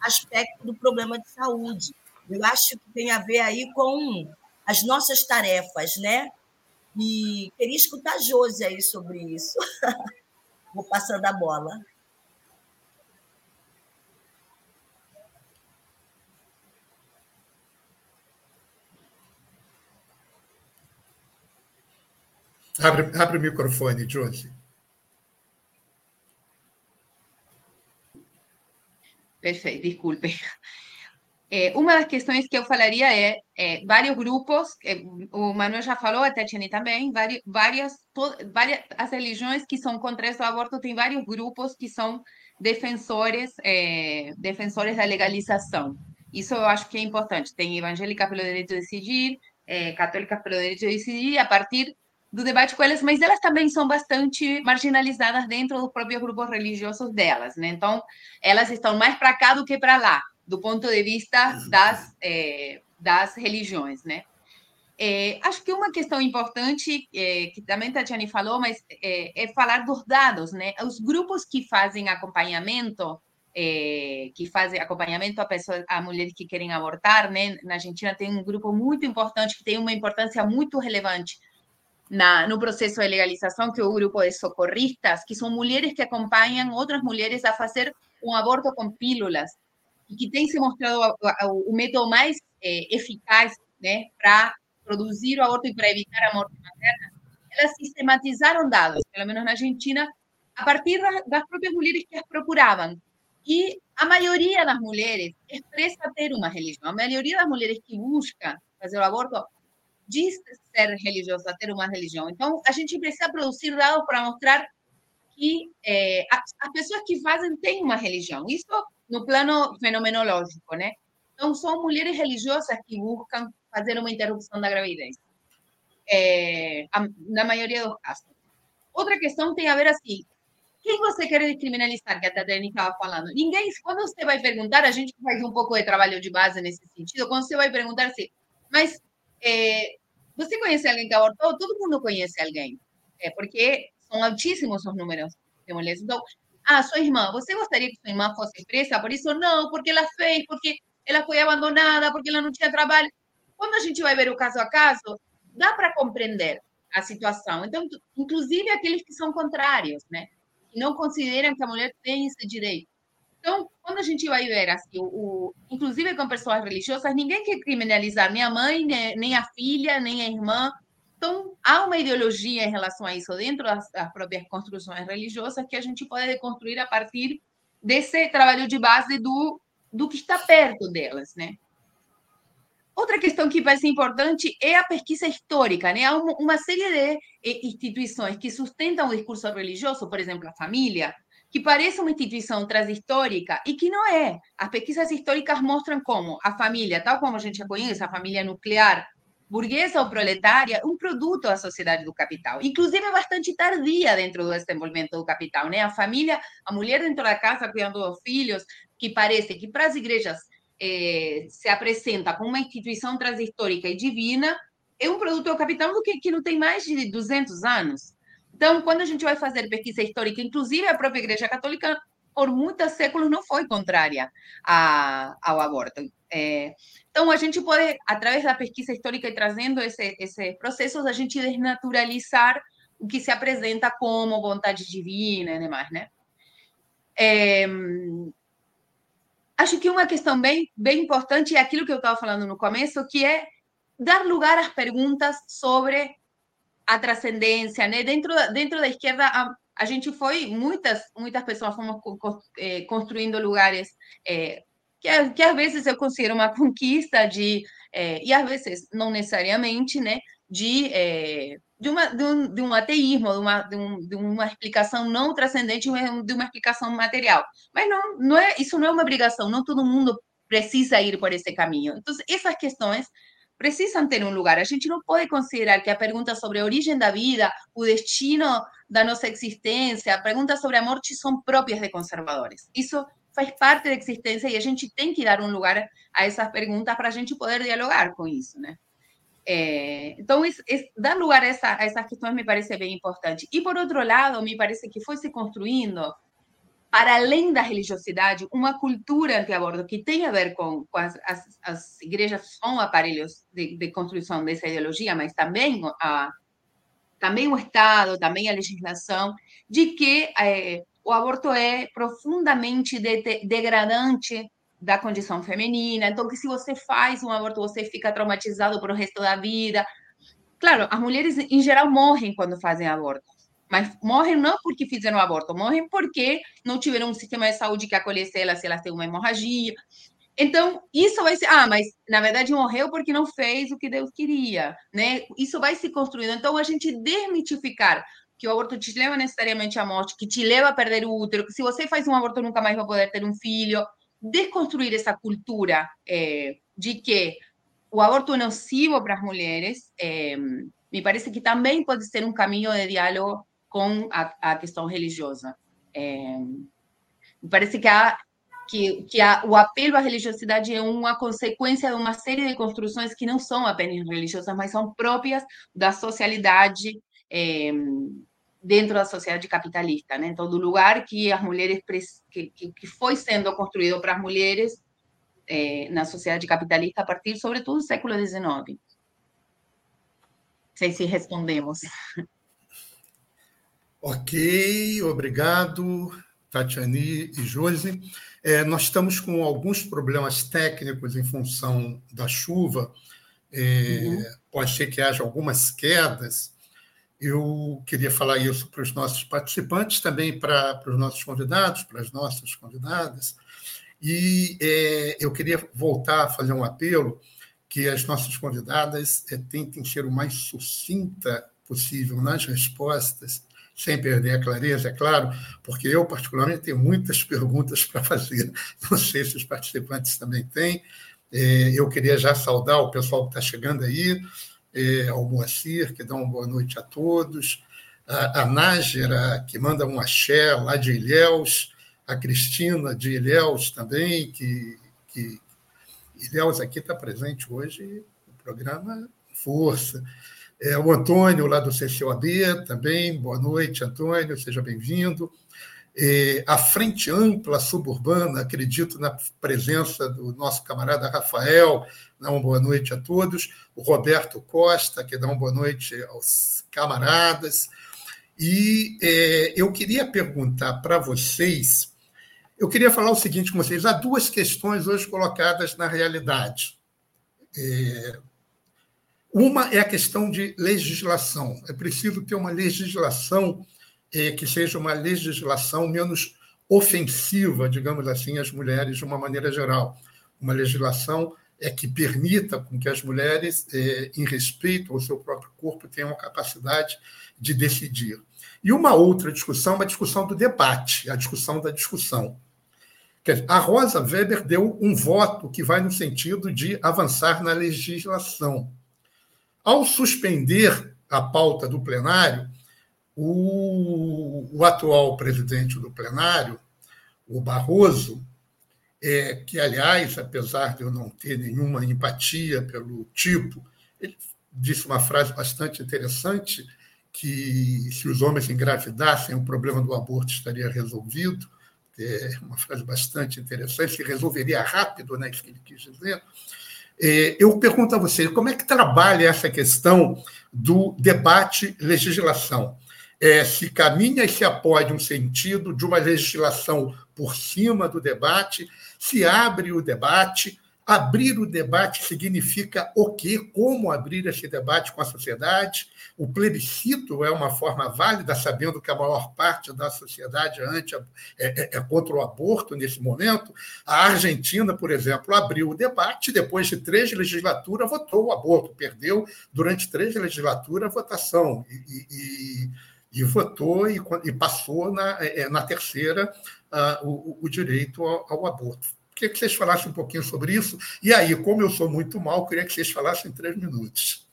aspecto do problema de saúde. Eu acho que tem a ver aí com as nossas tarefas, né? E queria escutar a Josi aí sobre isso. Vou passando a bola. Abre, abre o microfone, Josi. Perfeito, desculpe. É, uma das questões que eu falaria é, é vários grupos, é, o Manuel já falou, a Tatiane também, várias, várias, várias, as religiões que são contra o aborto, tem vários grupos que são defensores, defensores da legalização. Isso eu acho que é importante. Tem evangélicas pelo direito de decidir, católicas pelo direito de decidir, a partir do debate com elas, mas elas também são bastante marginalizadas dentro dos próprios grupos religiosos delas, né? Então, elas estão mais para cá do que para lá do ponto de vista das, é, das religiões, né? É, acho que uma questão importante, é, que também a Tatiane falou, mas é, falar dos dados, né? Os grupos que fazem acompanhamento, que fazem acompanhamento a, pessoas, a mulheres que querem abortar, né? Na Argentina tem um grupo muito importante, que tem uma importância muito relevante na, no processo de legalização, que é o grupo de socorristas, que são mulheres que acompanham outras mulheres a fazer um aborto com pílulas e que tem se mostrado o método mais é, eficaz né, para produzir o aborto e para evitar a morte materna, elas sistematizaram dados, pelo menos na Argentina, a partir das próprias mulheres que as procuravam. E a maioria das mulheres expressa ter uma religião. A maioria das mulheres que busca fazer o aborto diz ser religiosa, ter uma religião. Então, a gente precisa produzir dados para mostrar que é, as pessoas que fazem têm uma religião. Isso no plano fenomenológico, né? Então, são mulheres religiosas que buscam fazer uma interrupção da gravidez, é, na maioria dos casos. Outra questão tem a ver assim, quem você quer descriminalizar, que a Tatiana estava falando? Ninguém, quando você vai perguntar, a gente faz um pouco de trabalho de base nesse sentido, quando você vai perguntar assim, mas é, você conhece alguém que abortou? Todo mundo conhece alguém, é, porque são altíssimos os números de mulheres. Então, ah, sua irmã, você gostaria que sua irmã fosse presa? Por isso, não, porque ela fez, porque ela foi abandonada, porque ela não tinha trabalho. Quando a gente vai ver o caso a caso, dá para compreender a situação. Então, inclusive aqueles que são contrários, né? Que não consideram que a mulher tem esse direito. Então, quando a gente vai ver, assim, o, o, inclusive com pessoas religiosas, ninguém quer criminalizar nem a mãe, nem, nem a filha, nem a irmã, então, há uma ideologia em relação a isso dentro das, das próprias construções religiosas que a gente pode construir a partir desse trabalho de base do, do que está perto delas, né? Outra questão que ser importante é a pesquisa histórica, né? Há uma série de eh, instituições que sustentam o discurso religioso, por exemplo, a família, que parece uma instituição transhistórica e que não é. As pesquisas históricas mostram como a família, tal como a gente conhece, a família nuclear, burguesa ou proletária, um produto da sociedade do capital. Inclusive, é bastante tardia dentro do desenvolvimento do capital. Né? A família, a mulher dentro da casa cuidando dos filhos, que parece que para as igrejas eh, se apresenta como uma instituição transhistórica e divina, é um produto do capital que, que não tem mais de 200 anos. Então, quando a gente vai fazer pesquisa histórica, inclusive a própria Igreja Católica, por muitos séculos, não foi contrária a, ao aborto. É, então, a gente pode, através da pesquisa histórica e trazendo esse, esses processos, a gente desnaturalizar o que se apresenta como vontade divina e demais, né? É, acho que uma questão bem, bem importante é aquilo que eu estava falando no começo, que é dar lugar às perguntas sobre a transcendência, né? Dentro, dentro da esquerda há, a gente foi, muitas, muitas pessoas fomos eh, construindo lugares é, que, que às vezes eu considero uma conquista de, é, e às vezes não necessariamente, né, de, é, de, uma, de, um, de um ateísmo, de uma, de, um, de uma explicação não transcendente, de uma explicação material. Mas não, não é, isso não é uma obrigação, não todo mundo precisa ir por esse caminho. Então, essas questões precisam ter um lugar. A gente não pode considerar que a pergunta sobre a origem da vida, o destino da nossa existência, a pergunta sobre a morte são próprias de conservadores. Isso faz parte da existência e a gente tem que dar um lugar a essas perguntas para a gente poder dialogar com isso, né? É, então, isso, isso, dar lugar a, essa, a, essas questões me parece bem importante. E, por outro lado, me parece que foi se construindo, para além da religiosidade, uma cultura anti-aborto que tem a ver com, com as, as, as, igrejas, são aparelhos de, de, construção dessa ideologia, mas também, a, também o Estado, também a legislação, de que é, o aborto é profundamente de, degradante da condição feminina. Então, que se você faz um aborto, você fica traumatizado para o resto da vida. Claro, as mulheres em geral morrem quando fazem aborto, mas morrem não porque fizeram aborto, morrem porque não tiveram um sistema de saúde que acolhesse elas se elas têm uma hemorragia. Então, isso vai ser, ah, mas na verdade morreu porque não fez o que Deus queria, né? Isso vai se construindo. Então, a gente desmitificar que o aborto te leva necessariamente à morte, que te leva a perder o útero, que se você faz um aborto nunca mais vai poder ter um filho. Desconstruir essa cultura é, de que o aborto é nocivo para as mulheres, é, me parece que também pode ser um caminho de diálogo com a, a questão religiosa. É, me parece que, há, que, que há, o apelo à religiosidade é uma consequência de uma série de construções que não são apenas religiosas, mas são próprias da socialidade é, dentro da sociedade capitalista, né? Então, do lugar que as mulheres que, que, foi sendo construído para as mulheres é, na sociedade capitalista a partir, sobretudo, do século XIX. Não sei se respondemos. Ok, obrigado, Tatiane e Josi. É, nós estamos com alguns problemas técnicos em função da chuva. É, uhum. Pode ser que haja algumas quedas. Eu queria falar isso para os nossos participantes, também para, para os nossos convidados, para as nossas convidadas. E é, eu queria voltar a fazer um apelo que as nossas convidadas é, tentem ser o mais sucinta possível nas respostas, sem perder a clareza, é claro, porque eu, particularmente, tenho muitas perguntas para fazer. Não sei se os participantes também têm. É, eu queria já saudar o pessoal que está chegando aí, é, ao Moacir, que dá uma boa noite a todos, a, Nájera, que manda um axé lá de Ilhéus, a Cristina de Ilhéus também, que, que Ilhéus aqui está presente hoje no programa Força. É, o Antônio, lá do CCOAB, também, boa noite, Antônio, seja bem-vindo. É, a Frente Ampla Suburbana, acredito na presença do nosso camarada Rafael, dá uma boa noite a todos. O Roberto Costa, que dá uma boa noite aos camaradas. E é, eu queria perguntar para vocês, eu queria falar o seguinte com vocês: há duas questões hoje colocadas na realidade. É, uma é a questão de legislação. É preciso ter uma legislação é, que seja uma legislação menos ofensiva, digamos assim, às mulheres de uma maneira geral. Uma legislação é que permita com que as mulheres, é, em respeito ao seu próprio corpo, tenham a capacidade de decidir. E uma outra discussão, uma discussão do debate, a discussão da discussão. A Rosa Weber deu um voto que vai no sentido de avançar na legislação. Ao suspender a pauta do plenário, o, o atual presidente do plenário, o Barroso, é, que, aliás, apesar de eu não ter nenhuma empatia pelo tipo, ele disse uma frase bastante interessante, que se os homens engravidassem, o problema do aborto estaria resolvido. É uma frase bastante interessante, se resolveria rápido, né, isso que ele quis dizer. É, eu pergunto a você, como é que trabalha essa questão do debate legislação? é, se caminha e se apoia um sentido de uma legislação por cima do debate, se abre o debate, Abrir o debate significa o quê? Como abrir esse debate com a sociedade? O plebiscito é uma forma válida, sabendo que a maior parte da sociedade anti, é, é, é contra o aborto nesse momento. A Argentina, por exemplo, abriu o debate, depois de três legislaturas, votou o aborto, perdeu durante três legislaturas a votação. E, e, e votou e, e passou na, é, na terceira uh, o, o, direito ao, ao aborto. Queria que vocês falassem um pouquinho sobre isso. E aí, como eu sou muito mal, queria que vocês falassem em três minutos.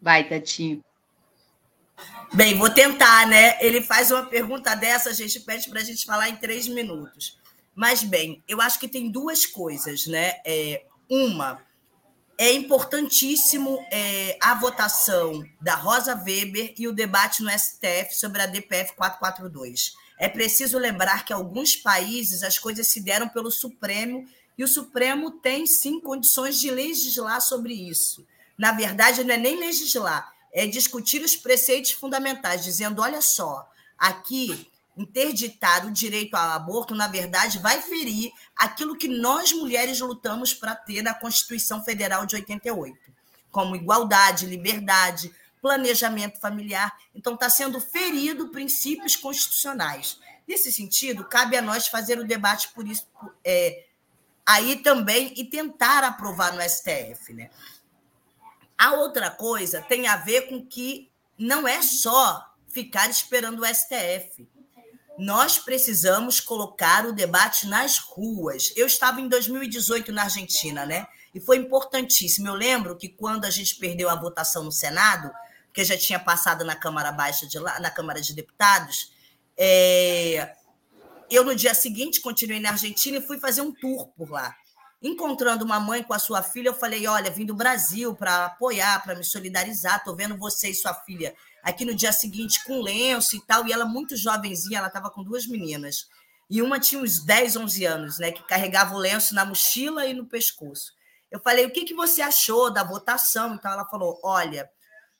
Vai, Tatinho. Bem, vou tentar, né? Ele faz uma pergunta dessa, a gente pede para a gente falar em três minutos. Mas, bem, eu acho que tem duas coisas, né? É, uma, é importantíssimo é, a votação da Rosa Weber e o debate no STF sobre a DPF 442. É preciso lembrar que alguns países as coisas se deram pelo Supremo e o Supremo tem sim condições de legislar sobre isso. Na verdade, não é nem legislar, é discutir os preceitos fundamentais, dizendo: olha só, aqui interditar o direito ao aborto, na verdade, vai ferir aquilo que nós mulheres lutamos para ter na Constituição Federal de 88, como igualdade, liberdade, planejamento familiar. Então, está sendo ferido princípios constitucionais. Nesse sentido, cabe a nós fazer o debate por isso é, aí também e tentar aprovar no STF. Né? A outra coisa tem a ver com que não é só ficar esperando o STF nós precisamos colocar o debate nas ruas. Eu estava em 2018 na Argentina, né? E foi importantíssimo. Eu lembro que quando a gente perdeu a votação no Senado, que já tinha passado na Câmara Baixa de lá, na Câmara de Deputados, é... eu no dia seguinte continuei na Argentina e fui fazer um tour por lá. Encontrando uma mãe com a sua filha, eu falei: olha, vim do Brasil para apoiar, para me solidarizar. Estou vendo você e sua filha aqui no dia seguinte com lenço e tal, e ela muito jovenzinha, ela estava com duas meninas. E uma tinha uns 10, 11 anos, né, que carregava o lenço na mochila e no pescoço. Eu falei: "O que que você achou da votação?" Então ela falou: "Olha,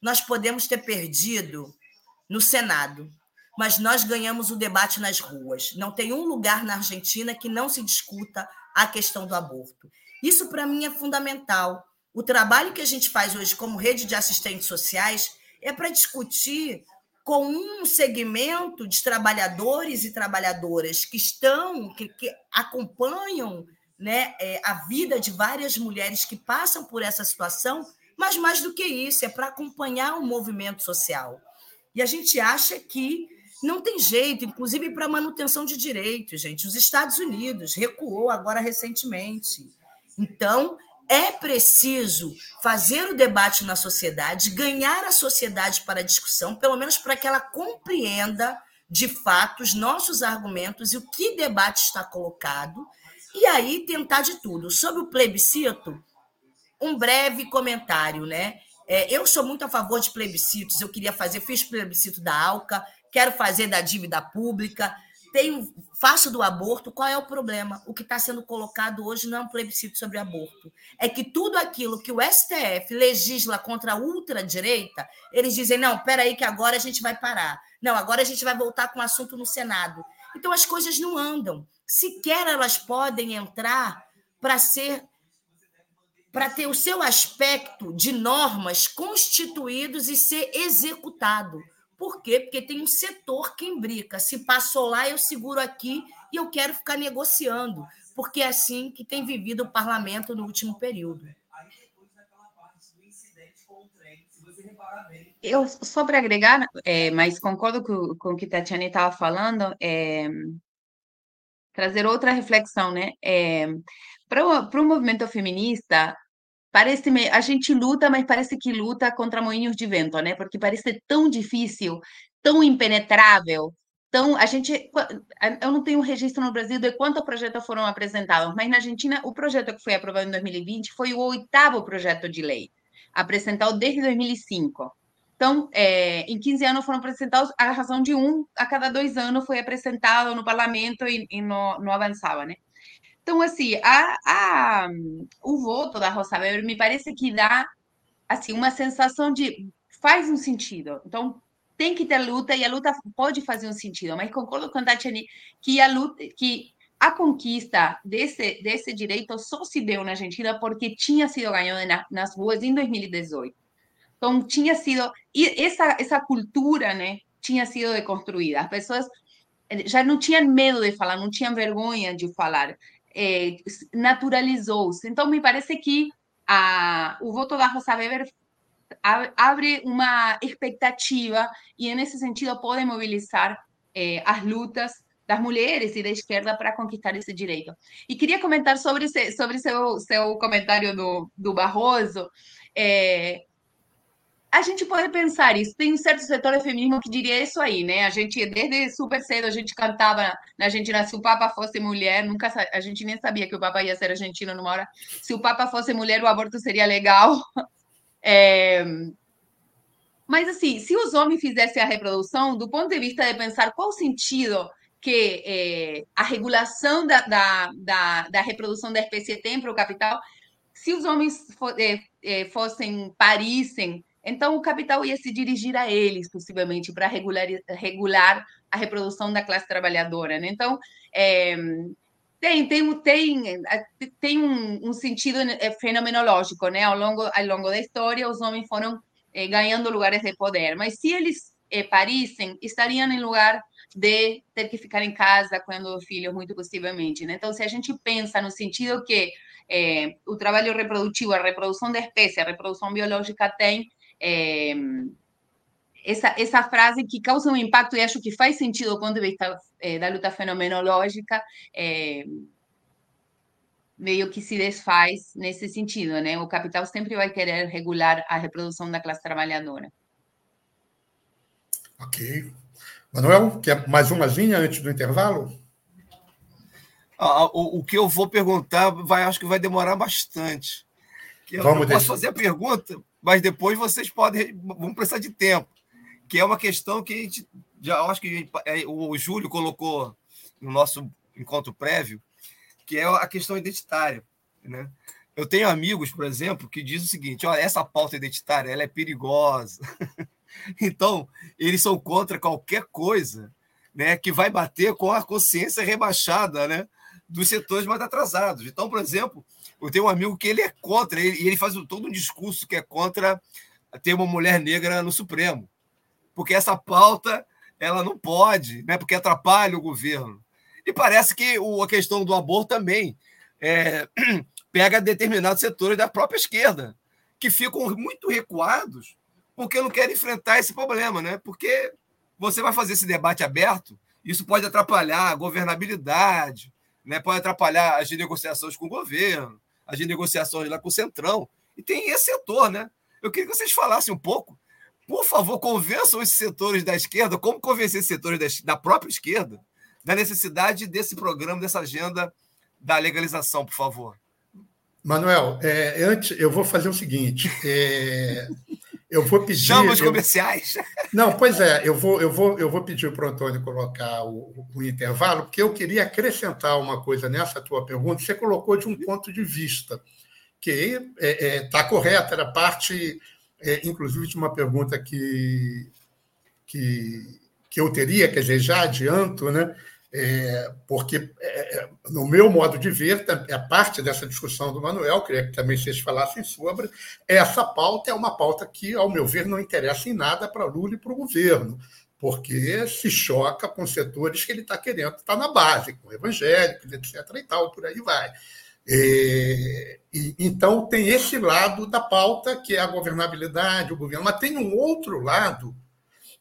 nós podemos ter perdido no Senado, mas nós ganhamos o debate nas ruas. Não tem um lugar na Argentina que não se discuta a questão do aborto. Isso para mim é fundamental. O trabalho que a gente faz hoje como rede de assistentes sociais é para discutir com um segmento de trabalhadores e trabalhadoras que estão, que, que acompanham né, é, a vida de várias mulheres que passam por essa situação, mas mais do que isso, é para acompanhar o movimento social. E a gente acha que não tem jeito, inclusive para manutenção de direitos, gente. Os Estados Unidos recuou agora recentemente. Então, é preciso fazer o debate na sociedade, ganhar a sociedade para a discussão, pelo menos para que ela compreenda de fato os nossos argumentos e o que debate está colocado, e aí tentar de tudo. Sobre o plebiscito, um breve comentário, né? É, eu sou muito a favor de plebiscitos, eu queria fazer, fiz plebiscito da ALCA, quero fazer da dívida pública, tenho, faço do aborto, qual é o problema? O que está sendo colocado hoje não é um plebiscito sobre aborto. É que tudo aquilo que o STF legisla contra a ultradireita, eles dizem, não, peraí que agora a gente vai parar. Não, agora a gente vai voltar com o assunto no Senado. Então as coisas não andam. Sequer elas podem entrar para ser para ter o seu aspecto de normas constituídos e ser executado. Por quê? Porque tem um setor que imbrica. Se passou lá, eu seguro aqui e eu quero ficar negociando, porque é assim que tem vivido o parlamento no último período. Eu só para agregar, é, mas concordo com, com o que a Tatiane estava falando, é, trazer outra reflexão, né? É, para o movimento feminista, Parece a gente luta, mas parece que luta contra moinhos de vento, né? Porque parece tão difícil, tão impenetrável, tão a gente eu não tenho registro no Brasil de quantos projetos foram apresentados, mas na Argentina o projeto que foi aprovado em 2020 foi o oitavo projeto de lei apresentado desde 2005. Então, é, em 15 anos foram apresentados, a razão de um a cada dois anos foi apresentado no parlamento e, e não avançava, né? Então, assim, a, a, o voto da Rosa Weber me parece que dá assim, uma sensação de faz um sentido. Então, tem que ter luta e a luta pode fazer um sentido, mas concordo com a Tatiane que a luta, que a conquista desse, desse direito só se deu na Argentina porque tinha sido ganhado na, nas ruas em 2018. Então, tinha sido. E essa, essa cultura né, tinha sido deconstruída. As pessoas eh, já não tinham medo de falar, não tinham vergonha de falar. É, naturalizou-se. Então, me parece que a, o voto da Rosa Weber abre uma expectativa e, nesse sentido, pode mobilizar é, as lutas das mulheres e da esquerda para conquistar esse direito. E queria comentar sobre, sobre seu, seu comentário do, do Barroso. É, a gente pode pensar isso. Tem um certo setor do feminismo que diria isso aí, né? A gente, desde super cedo, a gente cantava na Argentina, se o Papa fosse mulher, nunca a gente nem sabia que o Papa ia ser argentino numa hora. Se o Papa fosse mulher, o aborto seria legal. É... Mas, assim, se os homens fizessem a reprodução, do ponto de vista de pensar qual o sentido que é, a regulação da, da, da, da, reprodução da espécie tem para o capital, se os homens é, é, fossem, parissem, então o capital ia se dirigir a eles, possivelmente, para regular, regular a reprodução da classe trabalhadora. Né? Então, é, tem, tem, tem, tem um, um, sentido fenomenológico, né? Ao longo, ao longo da história, os homens foram ganhando lugares de poder, mas se eles parissem, estariam em lugar de ter que ficar em casa dos filhos, muito possivelmente. Né? Então, se a gente pensa no sentido que é, o trabalho reprodutivo, a reprodução da espécie, a reprodução biológica tem é, essa, essa frase que causa um impacto e acho que faz sentido do ponto de vista é, da luta fenomenológica, meio que se desfaz nesse sentido, né? O capital sempre vai querer regular a reprodução da classe trabalhadora. Ok. Manuel, quer mais uma linha antes do intervalo? Ah, o, o, que eu vou perguntar vai, acho que vai demorar bastante. Eu Vamos posso fazer a pergunta, mas depois vocês podem vão precisar de tempo. Que é uma questão que a gente já acho que gente, é, o Júlio colocou no nosso encontro prévio, que é a questão identitária. Né? Eu tenho amigos, por exemplo, que dizem o seguinte: olha, essa pauta identitária ela é perigosa. Então, eles são contra qualquer coisa né, que vai bater com a consciência rebaixada né, dos setores mais atrasados. Então, por exemplo, eu tenho um amigo que ele é contra, ele, ele faz todo um discurso que é contra ter uma mulher negra no Supremo, porque essa pauta ela não pode, né, porque atrapalha o governo. E parece que o, a questão do aborto também é, pega determinados setores da própria esquerda, que ficam muito recuados porque não quer enfrentar esse problema, né? Porque você vai fazer esse debate aberto, isso pode atrapalhar a governabilidade, né? pode atrapalhar as negociações com o governo, as negociações lá com o Centrão. E tem esse setor, né? Eu queria que vocês falassem um pouco. Por favor, convençam esses setores da esquerda, como convencer esses setores da própria esquerda, da necessidade desse programa, dessa agenda da legalização, por favor. Manuel, é, antes eu vou fazer o seguinte: é, eu vou pedir. Chama os comerciais. Eu, não, pois é, eu vou, eu vou, eu vou pedir para o Antônio colocar o, o, intervalo, porque eu queria acrescentar uma coisa nessa tua pergunta. Você colocou de um ponto de vista que está é, é, tá correto, era parte, é, inclusive, de uma pergunta que, que, que eu teria, quer dizer, já adianto, né? É, porque, é, é, no meu modo de ver, é parte dessa discussão do Manuel, queria que também vocês falassem sobre, essa pauta é uma pauta que, ao meu ver, não interessa em nada para Lula e para o governo, porque se choca com setores que ele está querendo estar tá na base, com evangélicos, etc. e tal, por aí vai. É, e, então, tem esse lado da pauta, que é a governabilidade, o governo, mas tem um outro lado,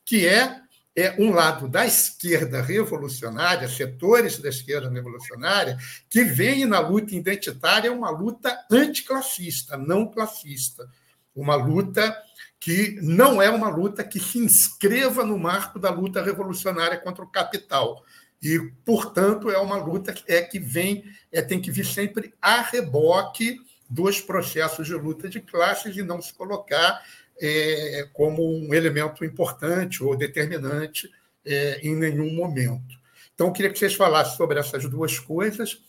que é é um lado da esquerda revolucionária, setores da esquerda revolucionária, que veem na luta identitária uma luta anticlassista, não classista. Uma luta que não é uma luta que se inscreva no marco da luta revolucionária contra o capital. E, portanto, é uma luta que, é que vem, é, tem que vir sempre a reboque dos processos de luta de classes e não se colocar é, como um elemento importante ou determinante é, em nenhum momento. Então, eu queria que vocês falassem sobre essas duas coisas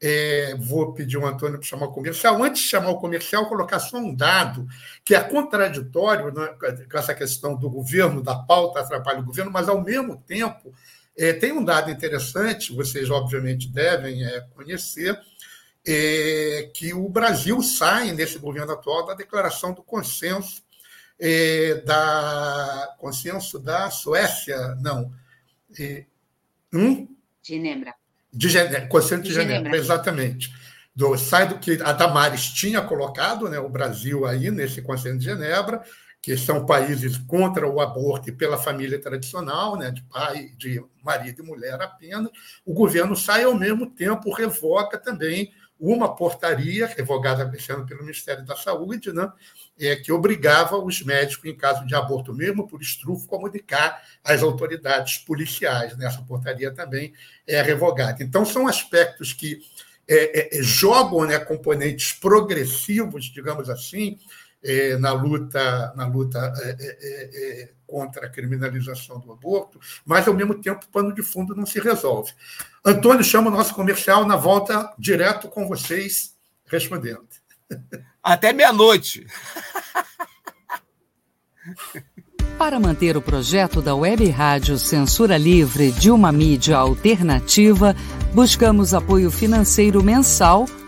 é, vou pedir o Antônio para chamar o comercial. Antes de chamar o comercial, colocar só um dado que é contraditório né, com essa questão do governo, da pauta atrapalha o governo, mas, ao mesmo tempo, é, tem um dado interessante, vocês obviamente devem é, conhecer, é, que o Brasil sai, nesse governo atual, da declaração do consenso é, da consenso da Suécia, não. É, hum? Genebra. De Genebra, consenso de, de Genebra, Genebra, exatamente. Do, sai do que a Damares tinha colocado, né, o Brasil aí nesse consenso de Genebra, que são países contra o aborto e pela família tradicional, né, de pai, de marido e mulher apenas, o governo sai ao mesmo tempo revoca também uma portaria revogada pelo Ministério da Saúde, né, é, que obrigava os médicos, em caso de aborto mesmo por estrufo, comunicar às autoridades policiais. Né? Essa portaria também é revogada. Então, são aspectos que é, é, é jogam né, componentes progressivos, digamos assim, é, na luta, na luta é, é, contra a criminalização do aborto, mas, ao mesmo tempo, o pano de fundo não se resolve. Antônio chama o nosso comercial na volta direto com vocês, respondendo. Até meia-noite. Para manter o projeto da Web Rádio Censura Livre de uma mídia alternativa, buscamos apoio financeiro mensal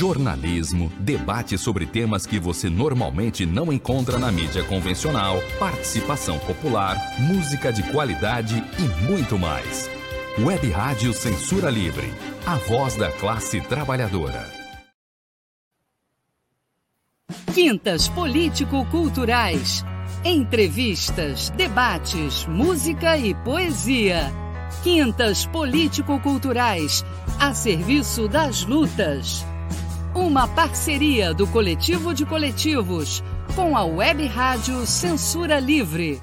Jornalismo, debate sobre temas que você normalmente não encontra na mídia convencional, participação popular, música de qualidade e muito mais. Web Rádio Censura Livre, a voz da classe trabalhadora. Quintas Político-Culturais. Entrevistas, debates, música e poesia. Quintas Político-Culturais, a serviço das lutas. Uma parceria do Coletivo de Coletivos com a Web Rádio Censura Livre.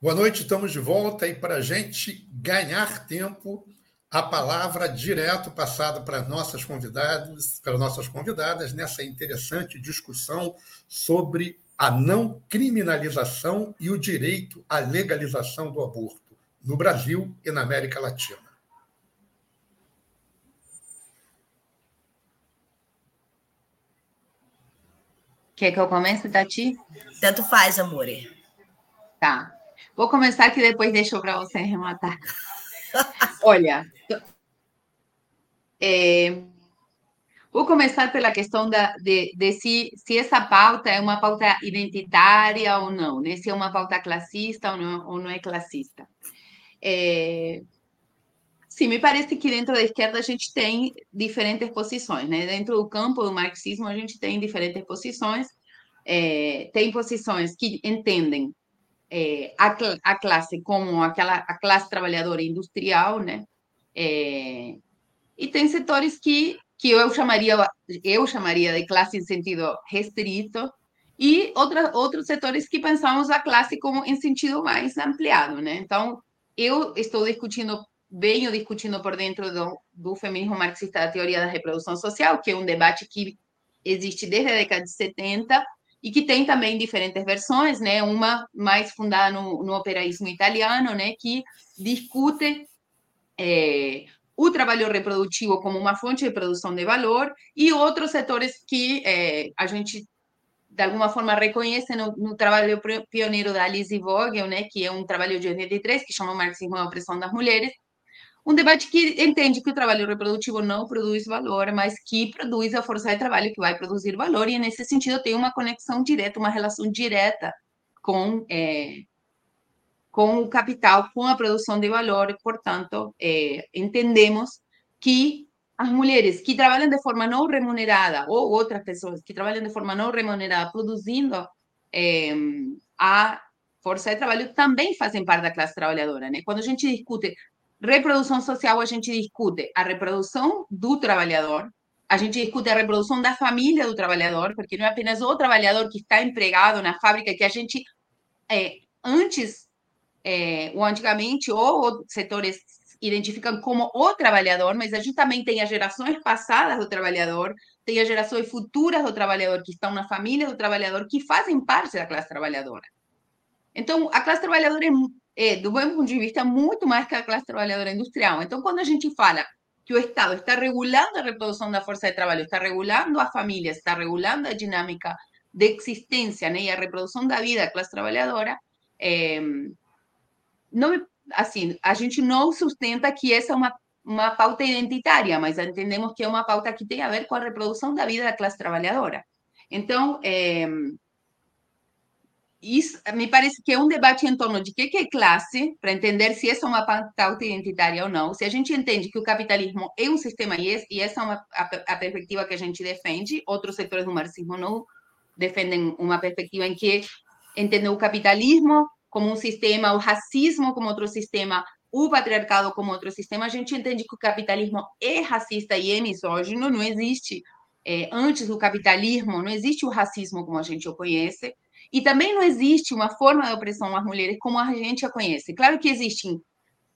Boa noite, estamos de volta e para a gente ganhar tempo, a palavra direto passada para nossas convidadas, para nossas convidadas nessa interessante discussão sobre a não criminalização e o direito à legalização do aborto no Brasil e na América Latina. Quer que eu comece, Tati? Tanto faz, amore. Tá. Vou começar que depois deixou para você rematar. Olha, é, vou começar pela questão da, de, de se, se essa pauta é uma pauta identitária ou não, né? se é uma pauta classista ou não, ou não é classista. É, sim, me parece que dentro da esquerda a gente tem diferentes posições, né? Dentro do campo do marxismo a gente tem diferentes posições, é, tem posições que entendem é, a, a, classe como aquela a classe trabalhadora industrial, né? É, e tem setores que que eu chamaria eu chamaria de classe em sentido restrito e outra, outros setores que pensamos a classe como em sentido mais ampliado, né? Então eu estou discutindo venho discutindo por dentro do, do feminismo marxista da teoria da reprodução social, que é um debate que existe desde a década de 70 e que tem também diferentes versões, né? Uma mais fundada no, no operaísmo italiano, né? Que discute é, o trabalho reprodutivo como uma fonte de produção de valor e outros setores que é, a gente de alguma forma reconhece no, no trabalho pioneiro da Alice Vogel, né? Que é um trabalho de 83 que chama Marxismo e a Opressão das Mulheres, um debate que entende que o trabalho reprodutivo não produz valor, mas que produz a força de trabalho que vai produzir valor, e nesse sentido tem uma conexão direta, uma relação direta com, é, com o capital, com a produção de valor, portanto, é, entendemos que as mulheres que trabalham de forma não remunerada, ou outras pessoas que trabalham de forma não remunerada, produzindo é, a força de trabalho, também fazem parte da classe trabalhadora. Né? Quando a gente discute Reprodução social, a gente discute a reprodução do trabalhador, a gente discute a reprodução da família do trabalhador, porque não é apenas o trabalhador que está empregado na fábrica, que a gente, é, antes, é, ou antigamente, ou setores identificam como o trabalhador, mas a gente também tem as gerações passadas do trabalhador, tem as gerações futuras do trabalhador que estão na família do trabalhador, que fazem parte da classe trabalhadora. Então, a classe trabalhadora é do meu ponto de vista, muito mais que a classe trabalhadora industrial. Então, quando a gente fala que o Estado está regulando a reprodução da força de trabalho, está regulando a família, está regulando a dinâmica de existência né, e a reprodução da vida da classe trabalhadora, é, não, assim, a gente não sustenta que essa é uma, uma pauta identitária, mas entendemos que é uma pauta que tem a ver com a reprodução da vida da classe trabalhadora. Então, é, isso me parece que é um debate em torno de que é classe, para entender se essa é uma pauta identitária ou não. Se a gente entende que o capitalismo é um sistema e, e essa é uma, a, a, perspectiva que a gente defende, outros setores do marxismo não defendem uma perspectiva em que entendem o capitalismo como um sistema, o racismo como outro sistema, o patriarcado como outro sistema. A gente entende que o capitalismo é racista e é misógino, não existe. É, antes do capitalismo, não existe o racismo como a gente o conhece e também não existe uma forma de opressão às mulheres como a gente a conhece. Claro que existem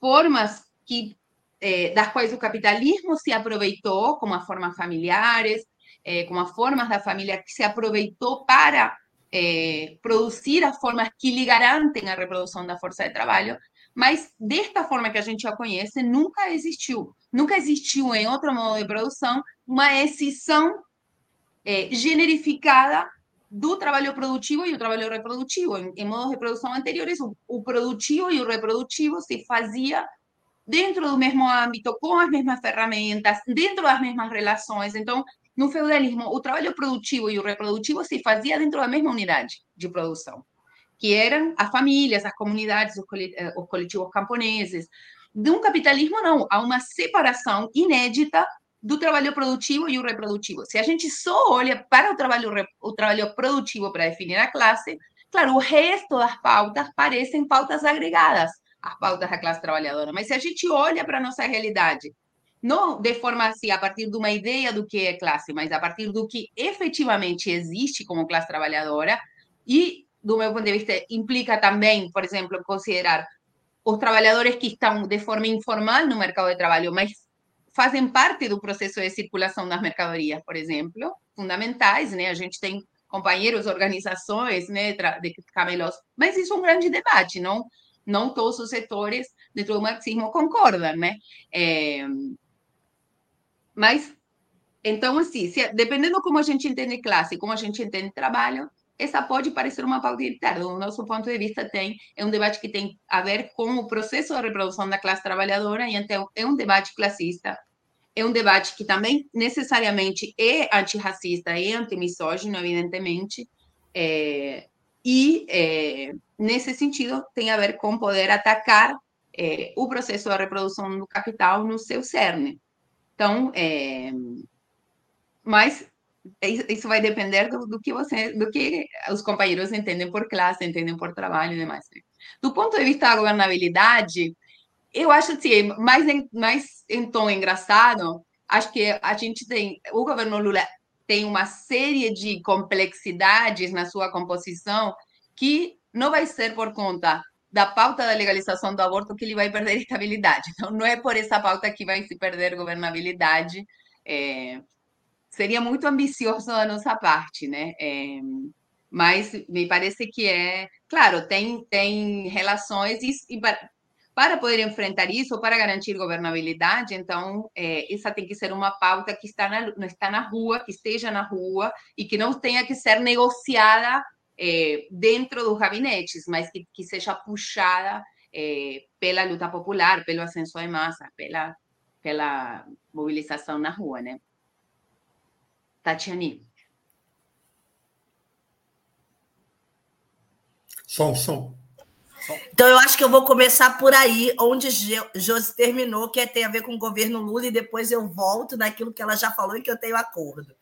formas que é, das quais o capitalismo se aproveitou, como as formas familiares, é, como as formas da família que se aproveitou para é, produzir as formas que lhe garantem a reprodução da força de trabalho, mas desta forma que a gente a conhece, nunca existiu. Nunca existiu em outro modo de produção uma exceção é, generificada do trabalho produtivo e o trabalho reprodutivo. Em, em modos de produção anteriores, o, o, produtivo e o reprodutivo se fazia dentro do mesmo âmbito, com as mesmas ferramentas, dentro das mesmas relações. Então, no feudalismo, o trabalho produtivo e o reprodutivo se fazia dentro da mesma unidade de produção, que eram as famílias, as comunidades, os eh, coletivos camponeses. De um capitalismo, não. Há uma separação inédita do trabalho produtivo e o reprodutivo. Se a gente só olha para o trabalho, o trabalho produtivo para definir a classe, claro, o resto das pautas parecem pautas agregadas às pautas da classe trabalhadora. Mas se a gente olha para a nossa realidade, não de forma assim, a partir de uma ideia do que é classe, mas a partir do que efetivamente existe como classe trabalhadora, e, do meu ponto de vista, implica também, por exemplo, considerar os trabalhadores que estão de forma informal no mercado de trabalho, mas fazem parte do processo de circulação das mercadorias, por exemplo, fundamentais, né? A gente tem companheiros, organizações, né, de camelos, mas isso é um grande debate, não? Não todos os setores dentro do marxismo concordam, né? É... Mas, então, assim, se, dependendo como a gente entende classe, como a gente entende trabalho, essa pode parecer uma pauta interna. Do nosso ponto de vista, tem é um debate que tem a ver com o processo de reprodução da classe trabalhadora, e então é um debate classista. É um debate que também necessariamente é antirracista e antimisógino, evidentemente, é, e é, nesse sentido tem a ver com poder atacar é, o processo de reprodução do capital no seu cerne. Então, é, mas isso vai depender do, do, que você, do que os companheiros entendem por classe, entendem por trabalho e demais. Do ponto de vista da governabilidade, eu acho assim, mais em, mais em tom engraçado, acho que a gente tem, o governo Lula tem uma série de complexidades na sua composição que não vai ser por conta da pauta da legalização do aborto que ele vai perder estabilidade. Então, não é por essa pauta que vai se perder governabilidade. É, seria muito ambicioso da nossa parte, né? É, mas me parece que é, claro, tem, tem relações e, e para, para, poder enfrentar isso, para garantir governabilidade, então é, essa tem que ser uma pauta que está na, não está na rua, que esteja na rua e que não tenha que ser negociada é, dentro dos gabinetes, mas que, que seja puxada é, pela luta popular, pelo ascenso de massa, pela, pela mobilização na rua, né? Tatiane. Som, som. Então, eu acho que eu vou começar por aí, onde Josi terminou, que é, tem a ver com o governo Lula, e depois eu volto naquilo que ela já falou e que eu tenho acordo.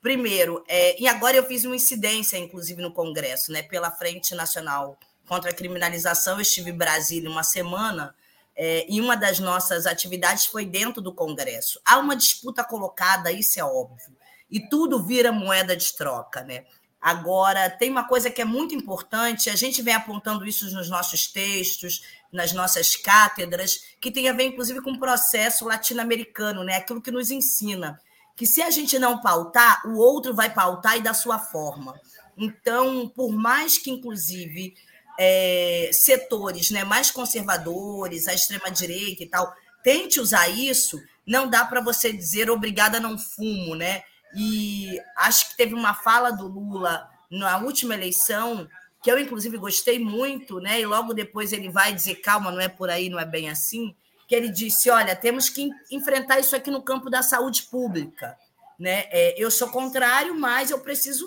Primeiro, é, e agora eu fiz uma incidência, inclusive, no Congresso, né, pela Frente Nacional contra a Criminalização. Eu estive em Brasília uma semana é, e uma das nossas atividades foi dentro do Congresso. Há uma disputa colocada, isso é óbvio e tudo vira moeda de troca, né? Agora, tem uma coisa que é muito importante, a gente vem apontando isso nos nossos textos, nas nossas cátedras, que tem a ver, inclusive, com o processo latino-americano, né? aquilo que nos ensina, que se a gente não pautar, o outro vai pautar e da sua forma. Então, por mais que, inclusive, é, setores né, mais conservadores, a extrema-direita e tal, tente usar isso, não dá para você dizer obrigada, não fumo, né? E acho que teve uma fala do Lula na última eleição que eu inclusive gostei muito, né? E logo depois ele vai dizer calma, não é por aí, não é bem assim, que ele disse, olha, temos que enfrentar isso aqui no campo da saúde pública, né? É, eu sou contrário, mas eu preciso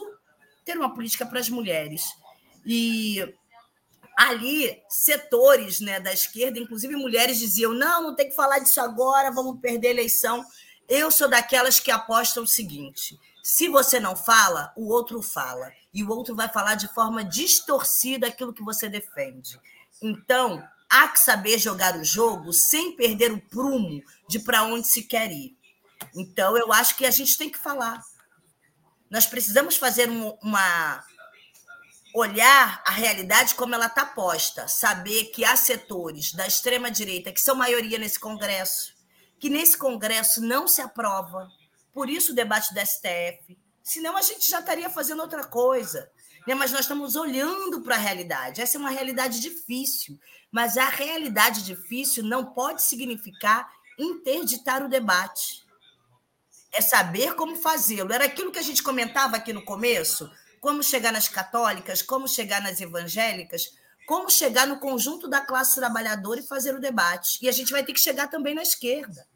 ter uma política para as mulheres. E ali setores né, da esquerda, inclusive mulheres, diziam: não, não tem que falar disso agora, vamos perder a eleição. Eu sou daquelas que apostam o seguinte: se você não fala, o outro fala. E o outro vai falar de forma distorcida aquilo que você defende. Então, há que saber jogar o jogo sem perder o prumo de para onde se quer ir. Então, eu acho que a gente tem que falar. Nós precisamos fazer uma. olhar a realidade como ela está posta. Saber que há setores da extrema-direita que são maioria nesse Congresso que nesse Congresso não se aprova, por isso o debate do STF. Senão a gente já estaria fazendo outra coisa. Né? Mas nós estamos olhando para a realidade. Essa é uma realidade difícil, mas a realidade difícil não pode significar interditar o debate. É saber como fazê-lo. Era aquilo que a gente comentava aqui no começo: como chegar nas católicas, como chegar nas evangélicas, como chegar no conjunto da classe trabalhadora e fazer o debate. E a gente vai ter que chegar também na esquerda.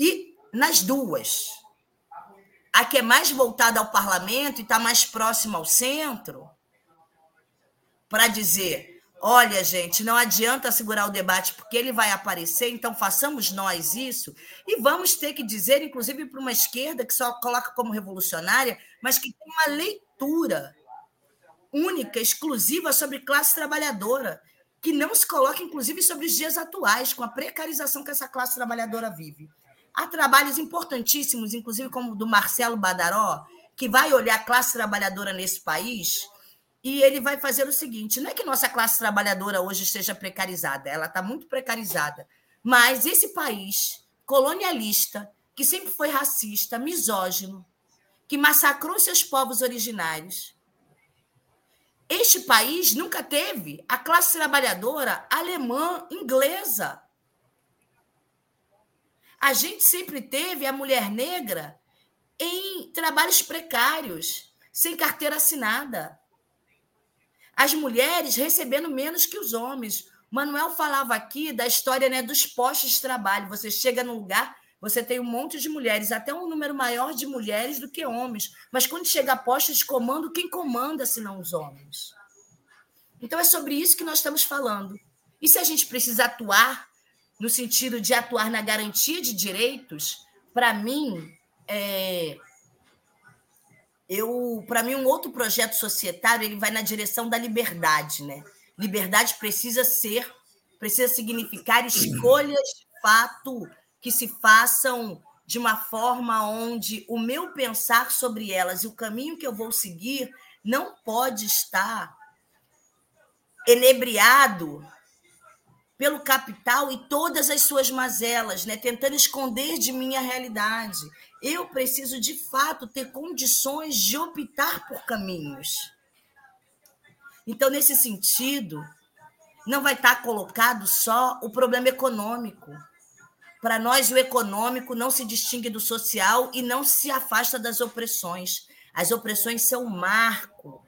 E nas duas, a que é mais voltada ao parlamento e está mais próxima ao centro, para dizer: olha, gente, não adianta segurar o debate porque ele vai aparecer, então façamos nós isso. E vamos ter que dizer, inclusive, para uma esquerda que só coloca como revolucionária, mas que tem uma leitura única, exclusiva sobre classe trabalhadora, que não se coloca, inclusive, sobre os dias atuais, com a precarização que essa classe trabalhadora vive. Há trabalhos importantíssimos, inclusive como o do Marcelo Badaró, que vai olhar a classe trabalhadora nesse país e ele vai fazer o seguinte: não é que nossa classe trabalhadora hoje esteja precarizada, ela está muito precarizada, mas esse país colonialista, que sempre foi racista, misógino, que massacrou seus povos originários, este país nunca teve a classe trabalhadora alemã, inglesa, a gente sempre teve a mulher negra em trabalhos precários, sem carteira assinada. As mulheres recebendo menos que os homens. Manuel falava aqui da história né, dos postos de trabalho. Você chega num lugar, você tem um monte de mulheres, até um número maior de mulheres do que homens. Mas quando chega a postos de comando, quem comanda se não os homens? Então é sobre isso que nós estamos falando. E se a gente precisa atuar no sentido de atuar na garantia de direitos, para mim, é, eu, para mim, um outro projeto societário ele vai na direção da liberdade, né? Liberdade precisa ser, precisa significar escolhas de fato que se façam de uma forma onde o meu pensar sobre elas e o caminho que eu vou seguir não pode estar enebriado pelo capital e todas as suas mazelas, né? tentando esconder de mim a realidade. Eu preciso, de fato, ter condições de optar por caminhos. Então, nesse sentido, não vai estar colocado só o problema econômico. Para nós, o econômico não se distingue do social e não se afasta das opressões. As opressões são um marco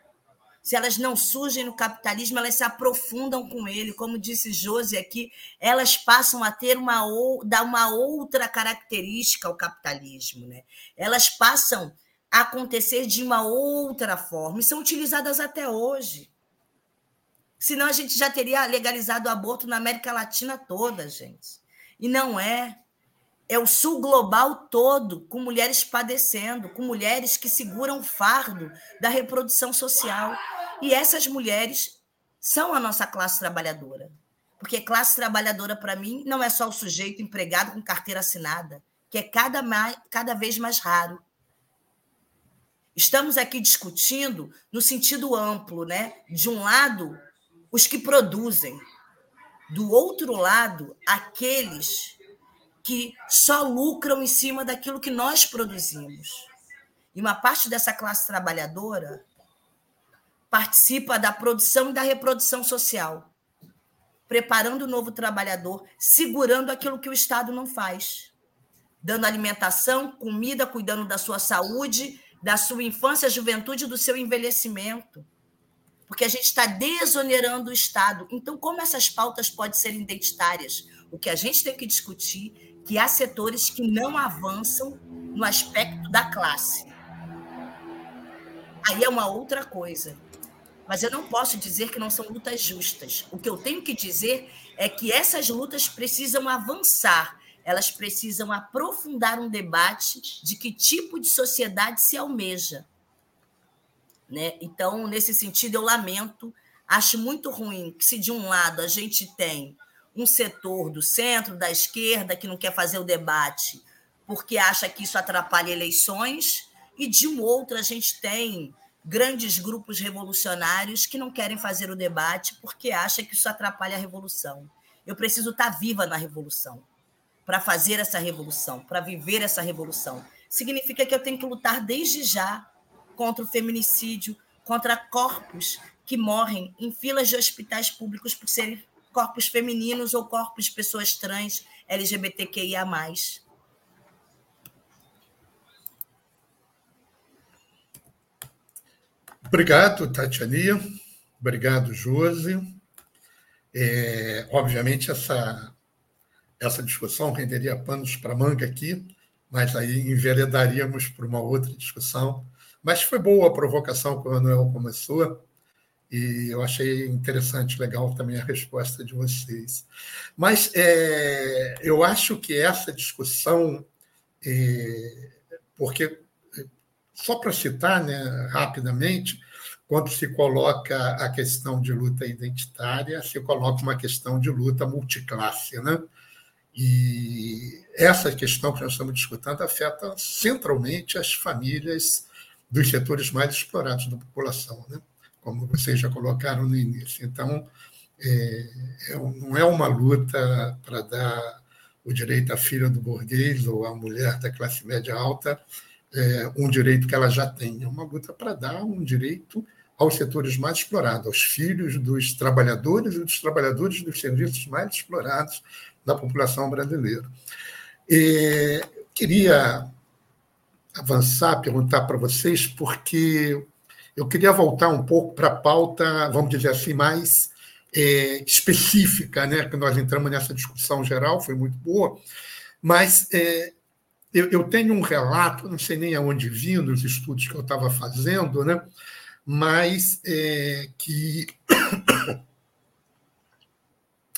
se elas não surgem no capitalismo, elas se aprofundam com ele. Como disse Josi aqui, elas passam a ter uma, dar uma outra característica ao capitalismo. Né? Elas passam a acontecer de uma outra forma e são utilizadas até hoje. Senão a gente já teria legalizado o aborto na América Latina toda, gente. E não é. É o sul global todo, com mulheres padecendo, com mulheres que seguram o fardo da reprodução social. E essas mulheres são a nossa classe trabalhadora. Porque classe trabalhadora, para mim, não é só o sujeito empregado com carteira assinada, que é cada, mais, cada vez mais raro. Estamos aqui discutindo no sentido amplo, né? De um lado, os que produzem, do outro lado, aqueles que só lucram em cima daquilo que nós produzimos. E uma parte dessa classe trabalhadora participa da produção e da reprodução social, preparando o novo trabalhador, segurando aquilo que o Estado não faz, dando alimentação, comida, cuidando da sua saúde, da sua infância, juventude, do seu envelhecimento. Porque a gente está desonerando o Estado. Então, como essas pautas podem ser identitárias? O que a gente tem que discutir que há setores que não avançam no aspecto da classe. Aí é uma outra coisa. Mas eu não posso dizer que não são lutas justas. O que eu tenho que dizer é que essas lutas precisam avançar, elas precisam aprofundar um debate de que tipo de sociedade se almeja. Né? Então, nesse sentido, eu lamento, acho muito ruim que, se de um lado a gente tem um setor do centro, da esquerda, que não quer fazer o debate porque acha que isso atrapalha eleições, e de um outro a gente tem grandes grupos revolucionários que não querem fazer o debate porque acham que isso atrapalha a revolução. Eu preciso estar viva na revolução para fazer essa revolução, para viver essa revolução. Significa que eu tenho que lutar desde já contra o feminicídio, contra corpos que morrem em filas de hospitais públicos por serem corpos femininos ou corpos de pessoas trans, LGBTQIA. Obrigado, Tatiania. Obrigado, Josi. É, obviamente, essa, essa discussão renderia panos para manga aqui, mas aí enveredaríamos para uma outra discussão. Mas foi boa a provocação que o Manuel começou e eu achei interessante, legal também a resposta de vocês. Mas é, eu acho que essa discussão, é, porque, só para citar né, rapidamente, quando se coloca a questão de luta identitária, se coloca uma questão de luta multiclasse. Né? E essa questão que nós estamos discutindo afeta centralmente as famílias dos setores mais explorados da população. Né? Como vocês já colocaram no início. Então, é, é, não é uma luta para dar o direito à filha do burguês ou à mulher da classe média alta é, um direito que ela já tem. É uma luta para dar um direito aos setores mais explorados, aos filhos dos trabalhadores e dos trabalhadores dos serviços mais explorados da população brasileira. E queria avançar, perguntar para vocês, porque eu queria voltar um pouco para a pauta, vamos dizer assim, mais é, específica, né? que nós entramos nessa discussão geral, foi muito boa, mas é, eu, eu, tenho um relato, não sei nem aonde vindo nos estudos que eu estava fazendo, né? mas é, que.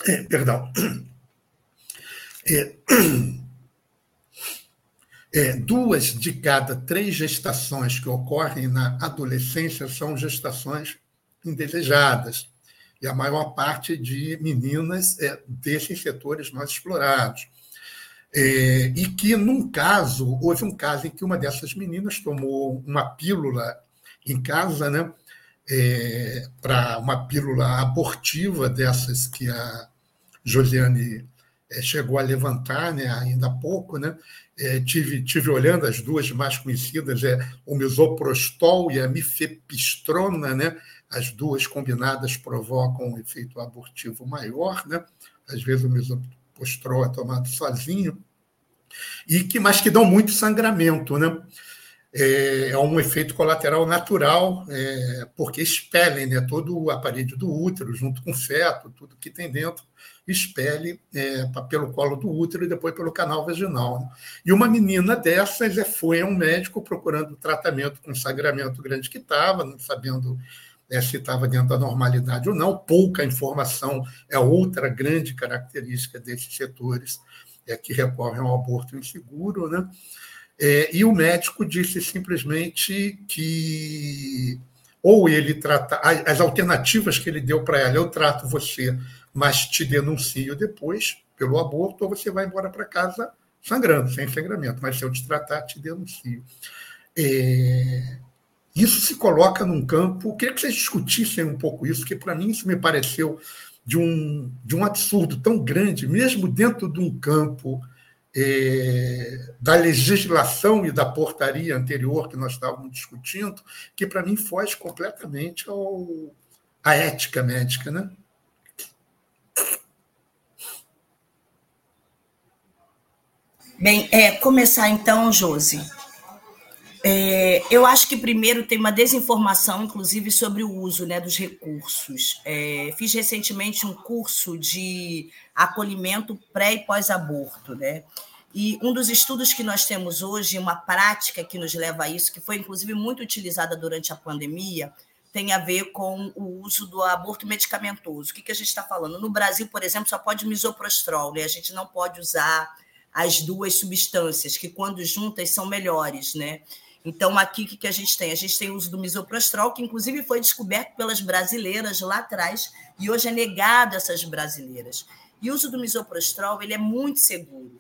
É, perdão. É, é, duas de cada três gestações que ocorrem na adolescência são gestações indesejadas. E a maior parte de meninas é desses setores mais explorados. É, e que, num caso, houve um caso em que uma dessas meninas tomou uma pílula em casa, né? É, para uma pílula abortiva dessas que a Josiane é, chegou a levantar né, ainda há pouco, né? É, tive, tive olhando as duas mais conhecidas, é o misoprostol e a mifepistrona, né? As duas combinadas provocam um efeito abortivo maior, né? Às vezes o misoprostol é tomado sozinho e que mas que dão muito sangramento, né? É, é um efeito colateral natural, é, porque expelem né, todo o aparelho do útero, junto com o feto, tudo que tem dentro, expele é, pelo colo do útero e depois pelo canal vaginal. Né? E uma menina dessas é, foi a um médico procurando tratamento com sangramento grande que estava, não sabendo é, se estava dentro da normalidade ou não. Pouca informação é outra grande característica desses setores é, que recorrem ao aborto inseguro. Né? É, e o médico disse simplesmente que ou ele trata as alternativas que ele deu para ela, eu trato você mas te denuncio depois pelo aborto, ou você vai embora para casa sangrando, sem sangramento. Mas se eu te tratar, te denuncio. É... Isso se coloca num campo. Eu queria que vocês discutissem um pouco isso, porque para mim isso me pareceu de um, de um absurdo tão grande, mesmo dentro de um campo é, da legislação e da portaria anterior que nós estávamos discutindo, que para mim foge completamente ao, à ética médica. Né? Bem, é, começar então, Josi. É, eu acho que primeiro tem uma desinformação, inclusive, sobre o uso né, dos recursos. É, fiz recentemente um curso de acolhimento pré e pós-aborto, né? E um dos estudos que nós temos hoje, uma prática que nos leva a isso, que foi inclusive muito utilizada durante a pandemia, tem a ver com o uso do aborto medicamentoso. O que, que a gente está falando? No Brasil, por exemplo, só pode misoprostol, né? a gente não pode usar as duas substâncias, que quando juntas são melhores, né? Então, aqui o que a gente tem? A gente tem o uso do misoprostol, que inclusive foi descoberto pelas brasileiras lá atrás, e hoje é negado a essas brasileiras. E o uso do misoprostol ele é muito seguro,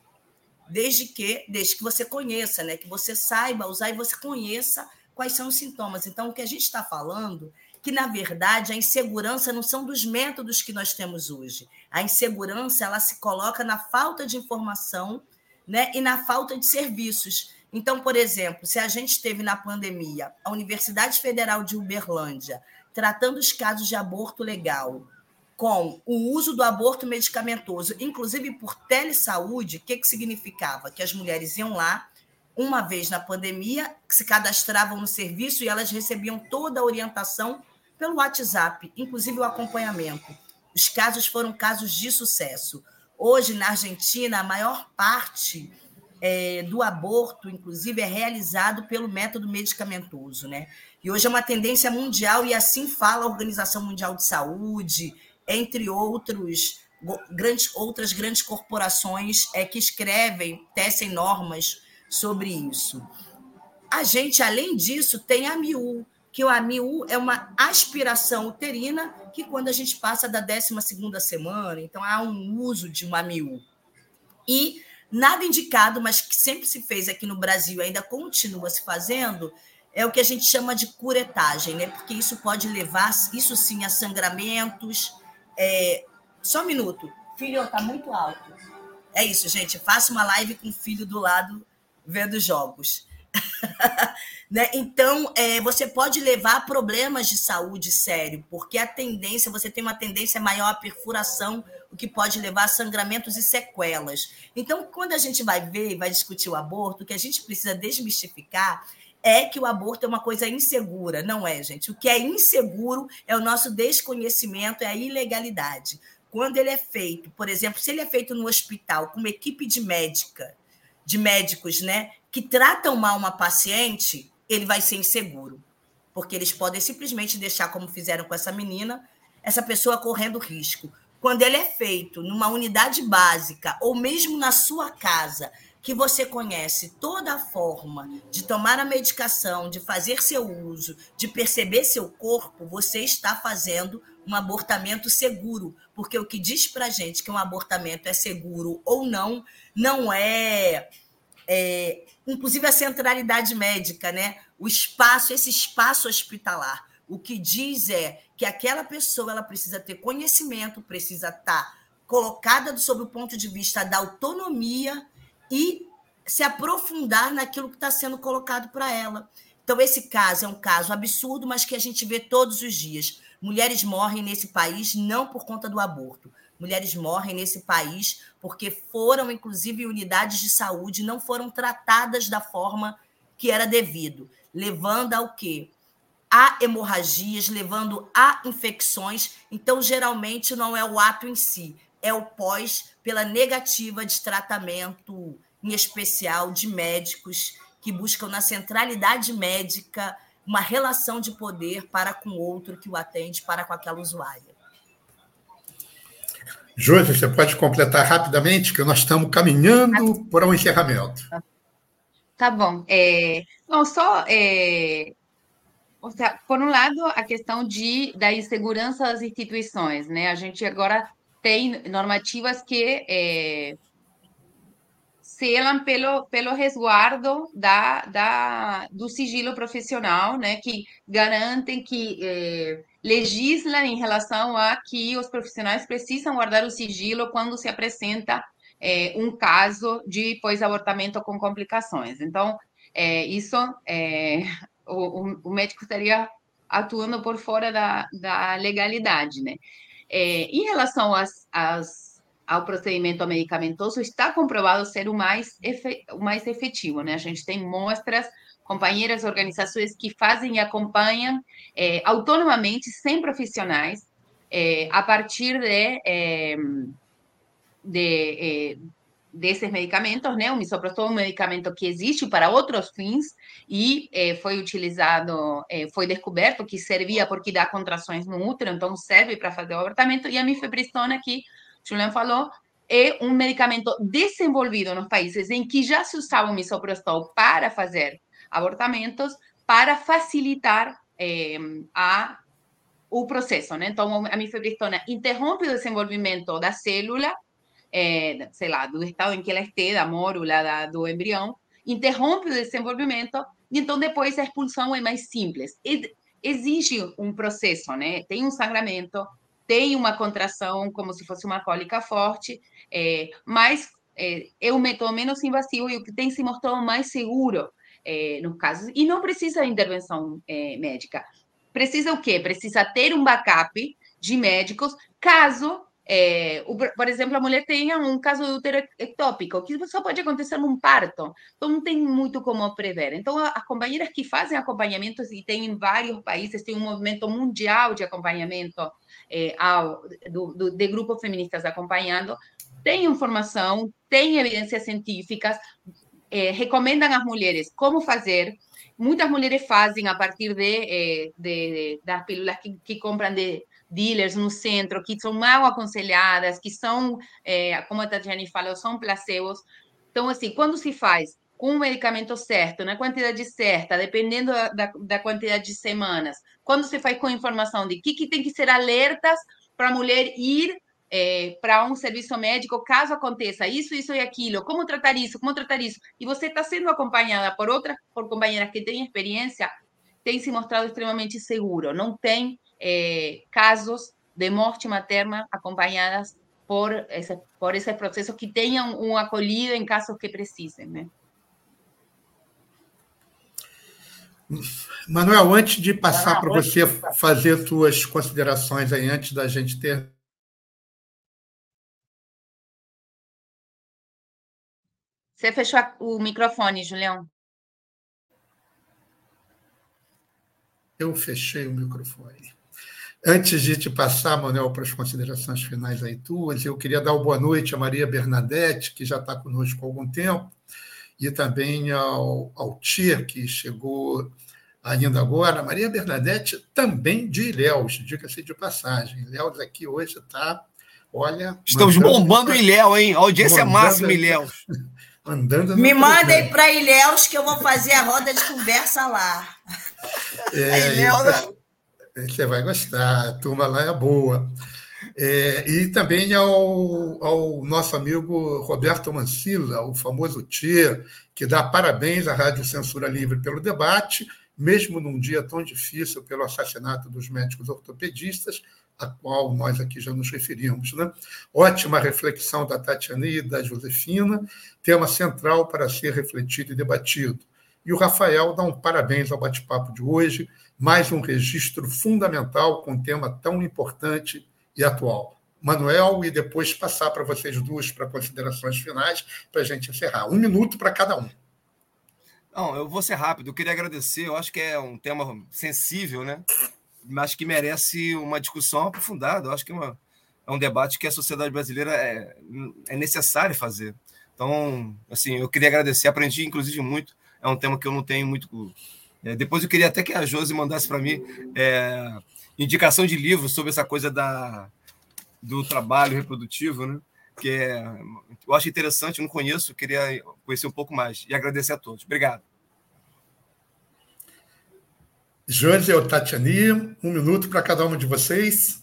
desde que, desde que você conheça, né? que você saiba usar e você conheça quais são os sintomas. Então, o que a gente está falando que, na verdade, a insegurança não são dos métodos que nós temos hoje. A insegurança ela se coloca na falta de informação né, e na falta de serviços. Então, por exemplo, se a gente teve na pandemia a Universidade Federal de Uberlândia tratando os casos de aborto legal com o uso do aborto medicamentoso, inclusive por telesaúde, o que, que significava? Que as mulheres iam lá, uma vez na pandemia, se cadastravam no serviço e elas recebiam toda a orientação pelo WhatsApp, inclusive o acompanhamento. Os casos foram casos de sucesso. Hoje, na Argentina, a maior parte é, do aborto, inclusive, é realizado pelo método medicamentoso. Né? E hoje é uma tendência mundial, e assim fala a Organização Mundial de Saúde, entre outros, grandes, outras grandes corporações é, que escrevem, tecem normas sobre isso. A gente, além disso, tem a MIU, que o AMIU é uma aspiração uterina que quando a gente passa da 12 semana, então há um uso de uma AMIU. E nada indicado, mas que sempre se fez aqui no Brasil, ainda continua se fazendo, é o que a gente chama de curetagem, né? Porque isso pode levar, isso sim, a sangramentos. É... Só um minuto. Filho, está muito alto. É isso, gente. Faça uma live com o filho do lado vendo jogos. né? Então, é, você pode levar problemas de saúde sério, porque a tendência, você tem uma tendência maior à perfuração, o que pode levar a sangramentos e sequelas. Então, quando a gente vai ver, vai discutir o aborto, o que a gente precisa desmistificar é que o aborto é uma coisa insegura. Não é, gente. O que é inseguro é o nosso desconhecimento, é a ilegalidade. Quando ele é feito, por exemplo, se ele é feito no hospital com uma equipe de médica, de médicos, né, que tratam mal uma paciente, ele vai ser inseguro. Porque eles podem simplesmente deixar, como fizeram com essa menina, essa pessoa correndo risco. Quando ele é feito numa unidade básica, ou mesmo na sua casa, que você conhece toda a forma de tomar a medicação, de fazer seu uso, de perceber seu corpo, você está fazendo um abortamento seguro. Porque o que diz para gente que um abortamento é seguro ou não, não é, é inclusive a centralidade médica, né? O espaço, esse espaço hospitalar. O que diz é que aquela pessoa ela precisa ter conhecimento, precisa estar tá colocada sob o ponto de vista da autonomia e se aprofundar naquilo que está sendo colocado para ela. Então, esse caso é um caso absurdo, mas que a gente vê todos os dias. Mulheres morrem nesse país não por conta do aborto. Mulheres morrem nesse país porque foram, inclusive, unidades de saúde, não foram tratadas da forma que era devido, levando ao quê? A hemorragias, levando a infecções. Então, geralmente, não é o ato em si, é o pós pela negativa de tratamento, em especial de médicos que buscam na centralidade médica uma relação de poder para com outro que o atende, para com aquela usuária. Josi, você pode completar rapidamente, que nós estamos caminhando para o um encerramento. Tá bom. É, não, só. É, seja, por um lado, a questão de, da insegurança das instituições. Né? A gente agora tem normativas que é, selam pelo, pelo resguardo da, da, do sigilo profissional, né, que garantem que é, legislam em relação a que os profissionais precisam guardar o sigilo quando se apresenta é, um caso de pós-abortamento com complicações. Então, é, isso, o, o, médico estaria atuando por fora da, da legalidade, né? É, em relação às, às, ao procedimento medicamentoso, está comprovado ser o mais, o mais efetivo, né? A gente tem mostras, companheiras, organizações que fazem e acompanham é, autonomamente, sem profissionais, é, a partir de, é, de é, desses medicamentos, né? O misoprostol é um medicamento que existe para outros fins e eh, foi utilizado, eh, foi descoberto que servia porque dá contrações no útero, então serve para fazer o abortamento. E a mifepristona, que Julian falou, é um medicamento desenvolvido nos países em que já se usava o misoprostol para fazer abortamentos, para facilitar eh, a o processo, né? Então, a mifepristona interrompe o desenvolvimento da célula é, sei lá, do estado em que ela esteja, da mórula, da, do embrião, interrompe o desenvolvimento, e então depois a expulsão é mais simples. Exige um processo, né? Tem um sangramento, tem uma contração, como se fosse uma cólica forte, é, mas é, um método menos invasivo e o que tem se mostrado mais seguro é, nos casos. E não precisa intervenção é, médica. Precisa o quê? Precisa ter um backup de médicos caso é, o, por exemplo, a mulher tenha um caso de útero ectópico, que só pode acontecer num parto, então não tem muito como prever. Então, as companheiras que fazem acompanhamentos, e tem em vários países, tem um movimento mundial de acompanhamento é, ao, do, do, de grupos feministas acompanhando, têm informação, têm evidências científicas, é, recomendam às mulheres como fazer. Muitas mulheres fazem a partir de, de, de das pílulas que, que compram de dealers no centro que são mal aconselhadas, que são, é, como a Tatiane falou, são placebos. Então, assim, quando se faz com o medicamento certo, na quantidade certa, dependendo da, da quantidade de semanas, quando se faz com informação de que, que tem que ser alertas para a mulher ir é, para um serviço médico caso aconteça isso, isso e aquilo, como tratar isso, como tratar isso, e você está sendo acompanhada por outras, por companheiras que têm experiência, tem se mostrado extremamente seguro. Não tem eh, casos de morte materna acompanhadas por esse, por esse processo que tenham um acolhido em casos que precisem, né? Manuel, antes de passar para você fazer suas considerações aí, antes da gente ter. Você fechou o microfone, Julião? Eu fechei o microfone. Antes de te passar, Manuel, para as considerações finais aí tuas, eu queria dar uma boa noite a Maria Bernadette, que já está conosco há algum tempo, e também ao, ao Tia, que chegou ainda agora. Maria Bernadette também de Ilhéus, diga-se de passagem. Ilhéus aqui hoje está, olha... Estamos mandando... bombando Ilhéus, hein? A audiência máxima Ilhéus. andando. Me mandem para Ilhéus que eu vou fazer a roda de conversa lá. É, Ilhéus, você vai gostar, a turma lá é boa. É, e também ao, ao, nosso amigo Roberto Mancilla, o famoso Tia, que dá parabéns à Rádio Censura Livre pelo debate, mesmo num dia tão difícil pelo assassinato dos médicos ortopedistas, a qual nós aqui já nos referimos. Né? Ótima reflexão da Tatiana e da Josefina, tema central para ser refletido e debatido. E o Rafael dá um parabéns ao bate-papo de hoje, mais um registro fundamental com um tema tão importante e atual. Manuel, e depois passar para vocês duas para considerações finais, para a gente encerrar. Um minuto para cada um. Não, eu vou ser rápido. Eu queria agradecer. Eu acho que é um tema sensível, né? Mas que merece uma discussão aprofundada. Eu acho que é, uma, é um debate que a sociedade brasileira é, é necessário fazer. Então, assim, eu queria agradecer. Aprendi, inclusive, muito. É um tema que eu não tenho muito. É, depois eu queria até que a Josi mandasse para mim é, indicação de livros sobre essa coisa da, do trabalho reprodutivo, né? Que é, eu acho interessante, não conheço, queria conhecer um pouco mais. E agradecer a todos. Obrigado. Josi ou Tatiani, um minuto para cada uma de vocês.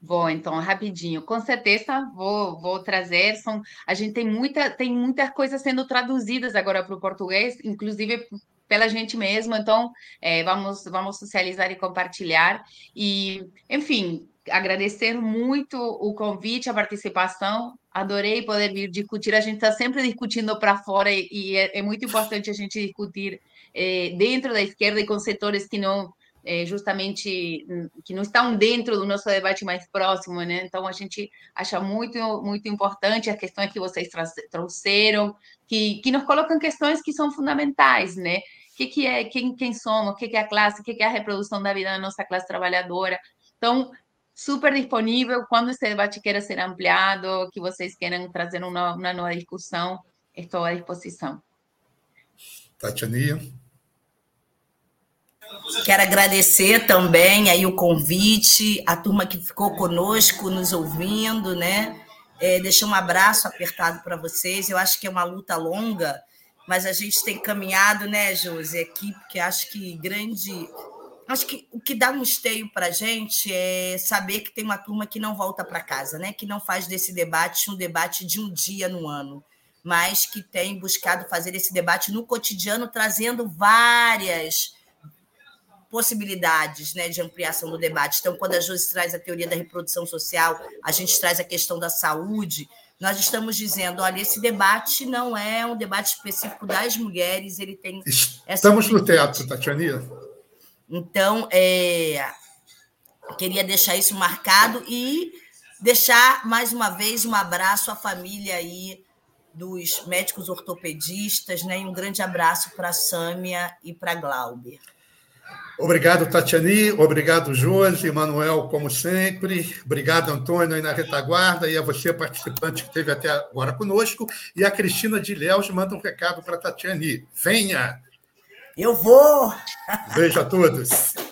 Vou, então, rapidinho. Com certeza vou, vou trazer. São, a gente tem muita, tem muitas coisas sendo traduzidas agora para o português, inclusive pela gente mesmo. Então, é, vamos, vamos socializar e compartilhar. E, enfim, agradecer muito o convite, a participação. Adorei poder vir discutir. A gente está sempre discutindo para fora e, é, é, muito importante a gente discutir é, dentro da esquerda e com setores que não é, justamente que não estão dentro do nosso debate mais próximo, né? Então a gente acha muito muito importante as questões que vocês trouxeram, que que nos colocam questões que são fundamentais, né? o que, que é, quem, quem somos, o que, que é a classe, o que, que é a reprodução da vida da nossa classe trabalhadora. Então, super disponível quando esse debate queira ser ampliado, que vocês queiram trazer uma, uma nova discussão, estou à disposição. Tatiania. Quero agradecer também aí o convite, a turma que ficou conosco, nos ouvindo, né? É, deixar um abraço apertado para vocês. Eu acho que é uma luta longa, mas a gente tem caminhado, né, Josi, aqui, porque acho que grande. Acho que o que dá um esteio para a gente é saber que tem uma turma que não volta para casa, né? que não faz desse debate um debate de um dia no ano, mas que tem buscado fazer esse debate no cotidiano, trazendo várias possibilidades né, de ampliação do debate. Então, quando a Josi traz a teoria da reprodução social, a gente traz a questão da saúde, nós estamos dizendo, olha, esse debate não é um debate específico das mulheres, ele tem. Estamos no teatro, Tatiana. Então, é, queria deixar isso marcado e deixar mais uma vez um abraço à família aí dos médicos ortopedistas, né? E um grande abraço para a Sâmia e para a Glauber. Obrigado, Tatiani. Obrigado, Josi, Manuel, como sempre. Obrigado, Antônio, aí na retaguarda. E a você, participante que esteve até agora conosco. E a Cristina de Léus manda um recado para a Tatiani. Venha! Eu vou! Beijo a todos.